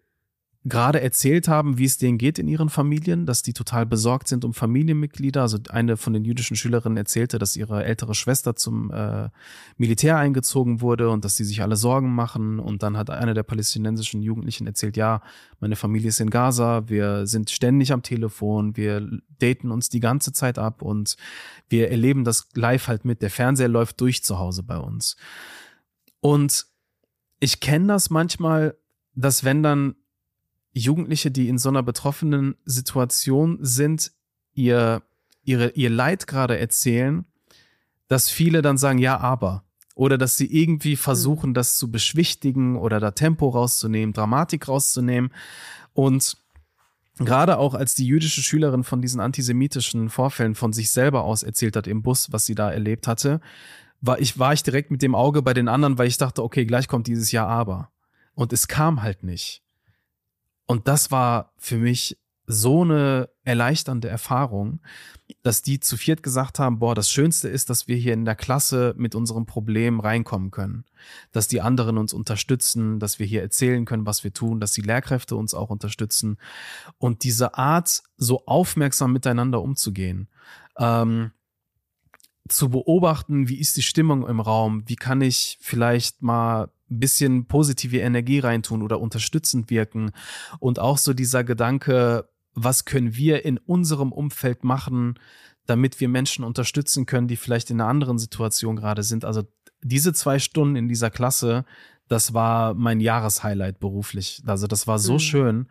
gerade erzählt haben, wie es denen geht in ihren Familien, dass die total besorgt sind um Familienmitglieder. Also eine von den jüdischen Schülerinnen erzählte, dass ihre ältere Schwester zum äh, Militär eingezogen wurde und dass sie sich alle Sorgen machen. Und dann hat eine der palästinensischen Jugendlichen erzählt, ja, meine Familie ist in Gaza, wir sind ständig am Telefon, wir daten uns die ganze Zeit ab und wir erleben das live halt mit. Der Fernseher läuft durch zu Hause bei uns. Und ich kenne das manchmal, dass wenn dann Jugendliche, die in so einer betroffenen Situation sind, ihr, ihre, ihr Leid gerade erzählen, dass viele dann sagen, ja, aber. Oder dass sie irgendwie versuchen, mhm. das zu beschwichtigen oder da Tempo rauszunehmen, Dramatik rauszunehmen. Und gerade auch als die jüdische Schülerin von diesen antisemitischen Vorfällen von sich selber aus erzählt hat im Bus, was sie da erlebt hatte, war ich, war ich direkt mit dem Auge bei den anderen, weil ich dachte, okay, gleich kommt dieses Jahr aber. Und es kam halt nicht. Und das war für mich so eine erleichternde Erfahrung, dass die zu viert gesagt haben, boah, das Schönste ist, dass wir hier in der Klasse mit unserem Problem reinkommen können. Dass die anderen uns unterstützen, dass wir hier erzählen können, was wir tun, dass die Lehrkräfte uns auch unterstützen. Und diese Art, so aufmerksam miteinander umzugehen, ähm, zu beobachten, wie ist die Stimmung im Raum, wie kann ich vielleicht mal bisschen positive Energie reintun oder unterstützend wirken und auch so dieser Gedanke, was können wir in unserem Umfeld machen, damit wir Menschen unterstützen können, die vielleicht in einer anderen Situation gerade sind. Also diese zwei Stunden in dieser Klasse, das war mein Jahreshighlight beruflich. Also das war so mhm. schön,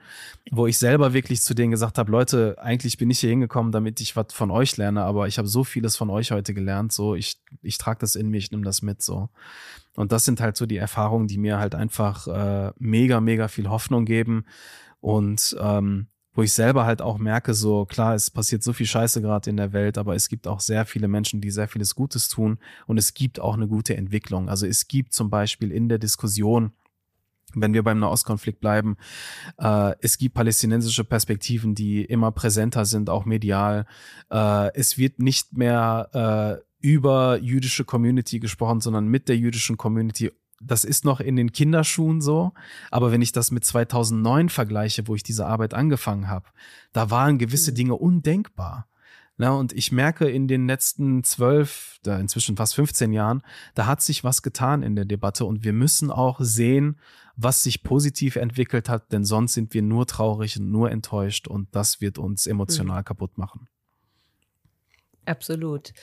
wo ich selber wirklich zu denen gesagt habe, Leute, eigentlich bin ich hier hingekommen, damit ich was von euch lerne, aber ich habe so vieles von euch heute gelernt, so ich, ich trage das in mir, ich nehme das mit, so. Und das sind halt so die Erfahrungen, die mir halt einfach äh, mega, mega viel Hoffnung geben und ähm, wo ich selber halt auch merke, so klar, es passiert so viel Scheiße gerade in der Welt, aber es gibt auch sehr viele Menschen, die sehr vieles Gutes tun und es gibt auch eine gute Entwicklung. Also es gibt zum Beispiel in der Diskussion, wenn wir beim Nahostkonflikt bleiben, äh, es gibt palästinensische Perspektiven, die immer präsenter sind, auch medial. Äh, es wird nicht mehr äh, über jüdische Community gesprochen, sondern mit der jüdischen Community das ist noch in den Kinderschuhen so, aber wenn ich das mit 2009 vergleiche, wo ich diese Arbeit angefangen habe, da waren gewisse mhm. Dinge undenkbar. Na, und ich merke in den letzten zwölf, da inzwischen fast 15 Jahren, da hat sich was getan in der Debatte und wir müssen auch sehen, was sich positiv entwickelt hat, denn sonst sind wir nur traurig und nur enttäuscht und das wird uns emotional mhm. kaputt machen. Absolut.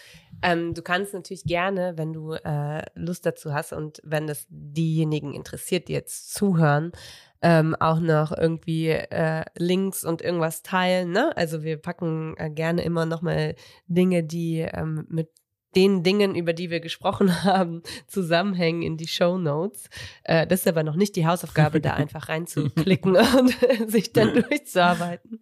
Ähm, du kannst natürlich gerne, wenn du äh, Lust dazu hast und wenn das diejenigen interessiert, die jetzt zuhören, ähm, auch noch irgendwie äh, Links und irgendwas teilen. Ne? Also wir packen äh, gerne immer noch mal Dinge, die ähm, mit den Dingen, über die wir gesprochen [laughs] haben, zusammenhängen in die Show Notes. Äh, das ist aber noch nicht die Hausaufgabe, da [laughs] einfach reinzuklicken [laughs] und sich dann durchzuarbeiten,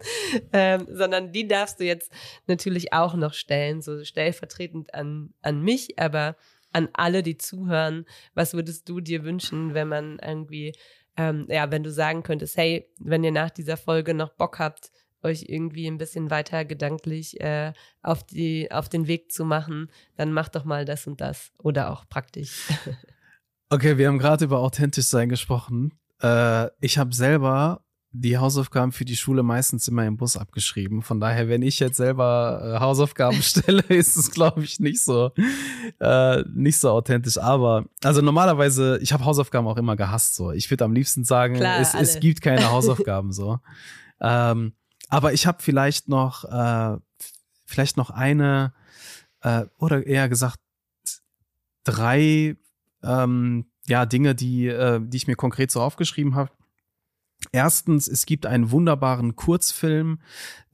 ähm, sondern die darfst du jetzt natürlich auch noch stellen, so stellvertretend an, an mich, aber an alle, die zuhören. Was würdest du dir wünschen, wenn man irgendwie, ähm, ja, wenn du sagen könntest, hey, wenn ihr nach dieser Folge noch Bock habt, euch irgendwie ein bisschen weiter gedanklich äh, auf, die, auf den Weg zu machen, dann macht doch mal das und das oder auch praktisch. [laughs] Okay, wir haben gerade über authentisch sein gesprochen. Äh, ich habe selber die Hausaufgaben für die Schule meistens immer im Bus abgeschrieben. Von daher, wenn ich jetzt selber äh, Hausaufgaben [laughs] stelle, ist es, glaube ich, nicht so äh, nicht so authentisch. Aber also normalerweise, ich habe Hausaufgaben auch immer gehasst. So, ich würde am liebsten sagen, Klar, es, es gibt keine [laughs] Hausaufgaben so. Ähm, aber ich habe vielleicht noch, äh, vielleicht noch eine, äh, oder eher gesagt, drei ähm, ja, Dinge, die, äh, die ich mir konkret so aufgeschrieben habe. Erstens, es gibt einen wunderbaren Kurzfilm,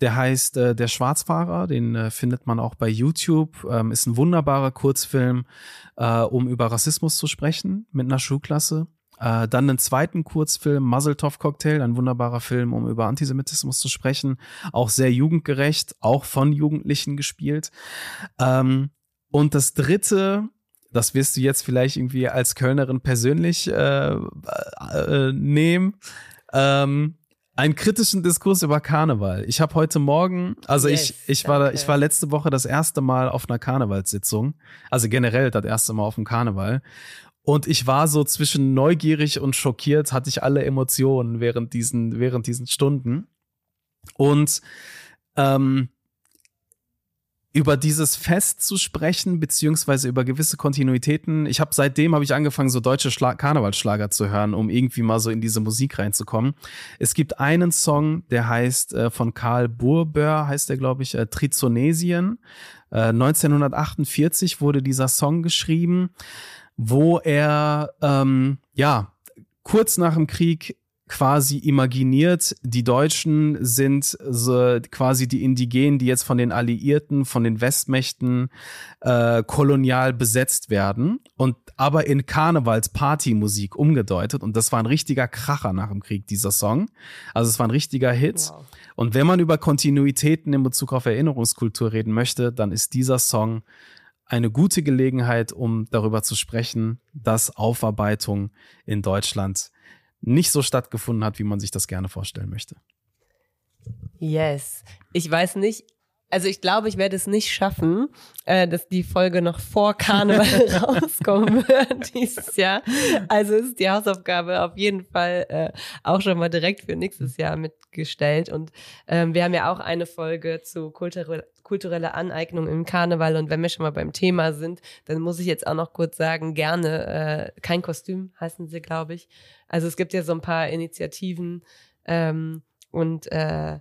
der heißt äh, Der Schwarzfahrer, den äh, findet man auch bei YouTube. Ähm, ist ein wunderbarer Kurzfilm, äh, um über Rassismus zu sprechen mit einer Schulklasse. Äh, dann einen zweiten Kurzfilm, Muzzletop Cocktail, ein wunderbarer Film, um über Antisemitismus zu sprechen. Auch sehr jugendgerecht, auch von Jugendlichen gespielt. Ähm, und das dritte, das wirst du jetzt vielleicht irgendwie als Kölnerin persönlich äh, äh, nehmen. Ähm, einen kritischen Diskurs über Karneval. Ich habe heute Morgen, also yes, ich, ich war, ich war letzte Woche das erste Mal auf einer Karnevalssitzung, also generell das erste Mal auf dem Karneval. Und ich war so zwischen neugierig und schockiert, hatte ich alle Emotionen während diesen, während diesen Stunden. Und ähm, über dieses Fest zu sprechen, beziehungsweise über gewisse Kontinuitäten. Ich habe seitdem habe ich angefangen, so deutsche Schla Karnevalsschlager zu hören, um irgendwie mal so in diese Musik reinzukommen. Es gibt einen Song, der heißt äh, von Karl Burbör, heißt der, glaube ich, äh, Trizonesien. Äh, 1948 wurde dieser Song geschrieben wo er ähm, ja kurz nach dem Krieg quasi imaginiert, die Deutschen sind so quasi die Indigenen, die jetzt von den Alliierten, von den Westmächten äh, kolonial besetzt werden und aber in Karnevals-Partymusik umgedeutet. Und das war ein richtiger Kracher nach dem Krieg, dieser Song. Also es war ein richtiger Hit. Wow. Und wenn man über Kontinuitäten in Bezug auf Erinnerungskultur reden möchte, dann ist dieser Song eine gute Gelegenheit, um darüber zu sprechen, dass Aufarbeitung in Deutschland nicht so stattgefunden hat, wie man sich das gerne vorstellen möchte. Yes. Ich weiß nicht, also ich glaube, ich werde es nicht schaffen, äh, dass die Folge noch vor Karneval [laughs] rauskommen wird dieses Jahr. Also ist die Hausaufgabe auf jeden Fall äh, auch schon mal direkt für nächstes Jahr mitgestellt. Und ähm, wir haben ja auch eine Folge zu kulturell, kulturelle Aneignung im Karneval. Und wenn wir schon mal beim Thema sind, dann muss ich jetzt auch noch kurz sagen, gerne äh, kein Kostüm heißen sie, glaube ich. Also es gibt ja so ein paar Initiativen ähm, und äh,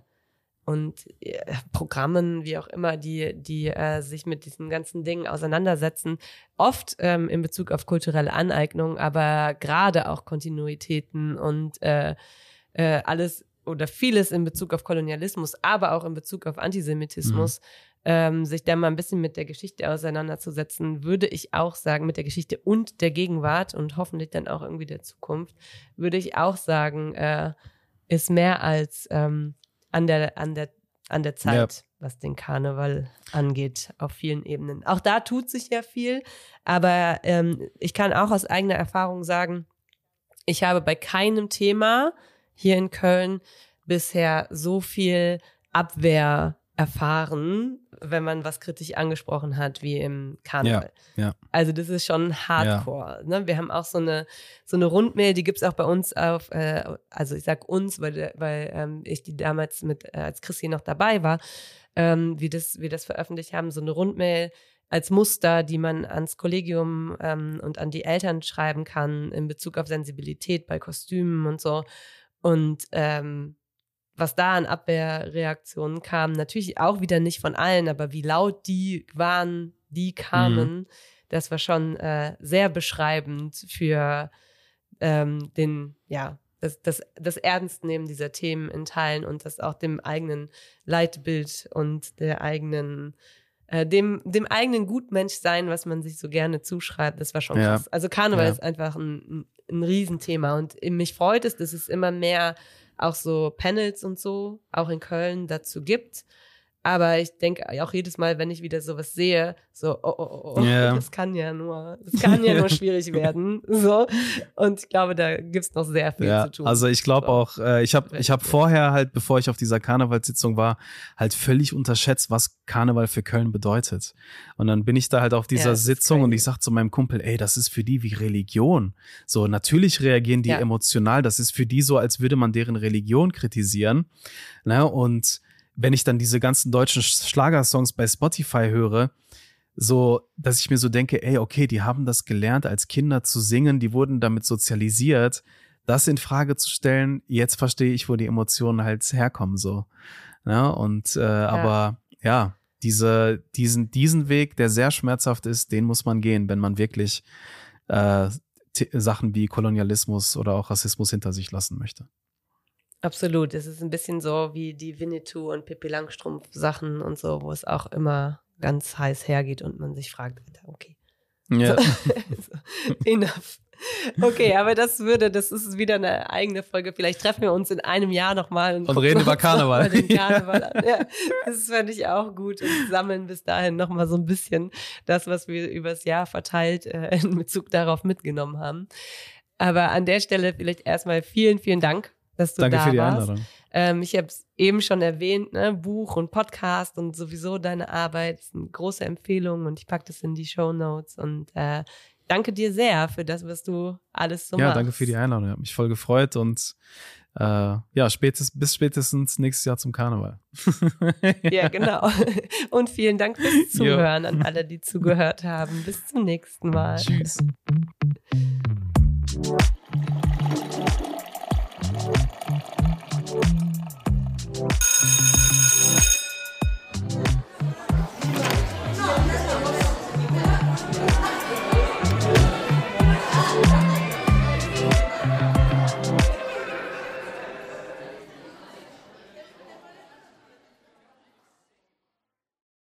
und äh, Programmen, wie auch immer, die, die äh, sich mit diesen ganzen Dingen auseinandersetzen. Oft ähm, in Bezug auf kulturelle Aneignung, aber gerade auch Kontinuitäten und äh, äh, alles oder vieles in Bezug auf Kolonialismus, aber auch in Bezug auf Antisemitismus, mhm. ähm, sich da mal ein bisschen mit der Geschichte auseinanderzusetzen, würde ich auch sagen, mit der Geschichte und der Gegenwart und hoffentlich dann auch irgendwie der Zukunft, würde ich auch sagen, äh, ist mehr als ähm, an der, an der, an der Zeit, ja. was den Karneval angeht, auf vielen Ebenen. Auch da tut sich ja viel, aber ähm, ich kann auch aus eigener Erfahrung sagen, ich habe bei keinem Thema hier in Köln bisher so viel Abwehr erfahren, wenn man was kritisch angesprochen hat, wie im Karneval. Ja, ja. Also das ist schon Hardcore. Ja. Ne? Wir haben auch so eine, so eine Rundmail, die gibt es auch bei uns auf, äh, also ich sag uns, weil, weil ähm, ich die damals mit, äh, als Christi noch dabei war, ähm, wie das, wir das veröffentlicht haben, so eine Rundmail als Muster, die man ans Kollegium ähm, und an die Eltern schreiben kann in Bezug auf Sensibilität bei Kostümen und so. Und ähm, was da an Abwehrreaktionen kam, natürlich auch wieder nicht von allen, aber wie laut die waren, die kamen, mhm. das war schon äh, sehr beschreibend für ähm, den, ja, das, das, das Ernstnehmen dieser Themen in Teilen und das auch dem eigenen Leitbild und der eigenen, äh, dem, dem eigenen Gutmenschsein, was man sich so gerne zuschreibt, das war schon ja. krass. Also Karneval ja. ist einfach ein, ein, ein Riesenthema und mich freut es, dass es immer mehr auch so Panels und so, auch in Köln dazu gibt. Aber ich denke auch jedes Mal, wenn ich wieder sowas sehe, so, oh, oh, oh, oh yeah. das kann ja nur, das kann ja nur [laughs] schwierig werden. So. Und ich glaube, da gibt es noch sehr viel ja, zu tun. Also ich glaube so. auch, äh, ich habe ich hab vorher halt, bevor ich auf dieser Karnevalssitzung war, halt völlig unterschätzt, was Karneval für Köln bedeutet. Und dann bin ich da halt auf dieser ja, Sitzung und ich sag zu meinem Kumpel, ey, das ist für die wie Religion. So, natürlich reagieren die ja. emotional. Das ist für die so, als würde man deren Religion kritisieren. Ne? Und wenn ich dann diese ganzen deutschen Schlagersongs bei Spotify höre, so, dass ich mir so denke, ey, okay, die haben das gelernt, als Kinder zu singen, die wurden damit sozialisiert, das in Frage zu stellen, jetzt verstehe ich, wo die Emotionen halt herkommen, so. Ja, und äh, ja. aber ja, diese, diesen, diesen Weg, der sehr schmerzhaft ist, den muss man gehen, wenn man wirklich äh, Sachen wie Kolonialismus oder auch Rassismus hinter sich lassen möchte. Absolut. Es ist ein bisschen so wie die Winnetou und Pippi Langstrumpf Sachen und so, wo es auch immer ganz heiß hergeht und man sich fragt, okay. Ja. [laughs] So, enough. Okay, aber das würde, das ist wieder eine eigene Folge. Vielleicht treffen wir uns in einem Jahr nochmal und, und reden über Karneval. [laughs] Karneval ja, das fände ich auch gut und sammeln bis dahin nochmal so ein bisschen das, was wir übers Jahr verteilt äh, in Bezug darauf mitgenommen haben. Aber an der Stelle vielleicht erstmal vielen, vielen Dank dass du Danke da für die warst. Einladung. Ähm, ich habe es eben schon erwähnt, ne? Buch und Podcast und sowieso deine Arbeit ist eine große Empfehlung und ich packe das in die Show Notes und äh, danke dir sehr für das, was du alles so ja, machst. Ja, danke für die Einladung. Ich habe mich voll gefreut und äh, ja, spätestens, bis spätestens nächstes Jahr zum Karneval. [laughs] ja, genau. [laughs] Und vielen Dank fürs Zuhören jo. an alle, die [laughs] zugehört haben. Bis zum nächsten Mal. Tschüss. Musik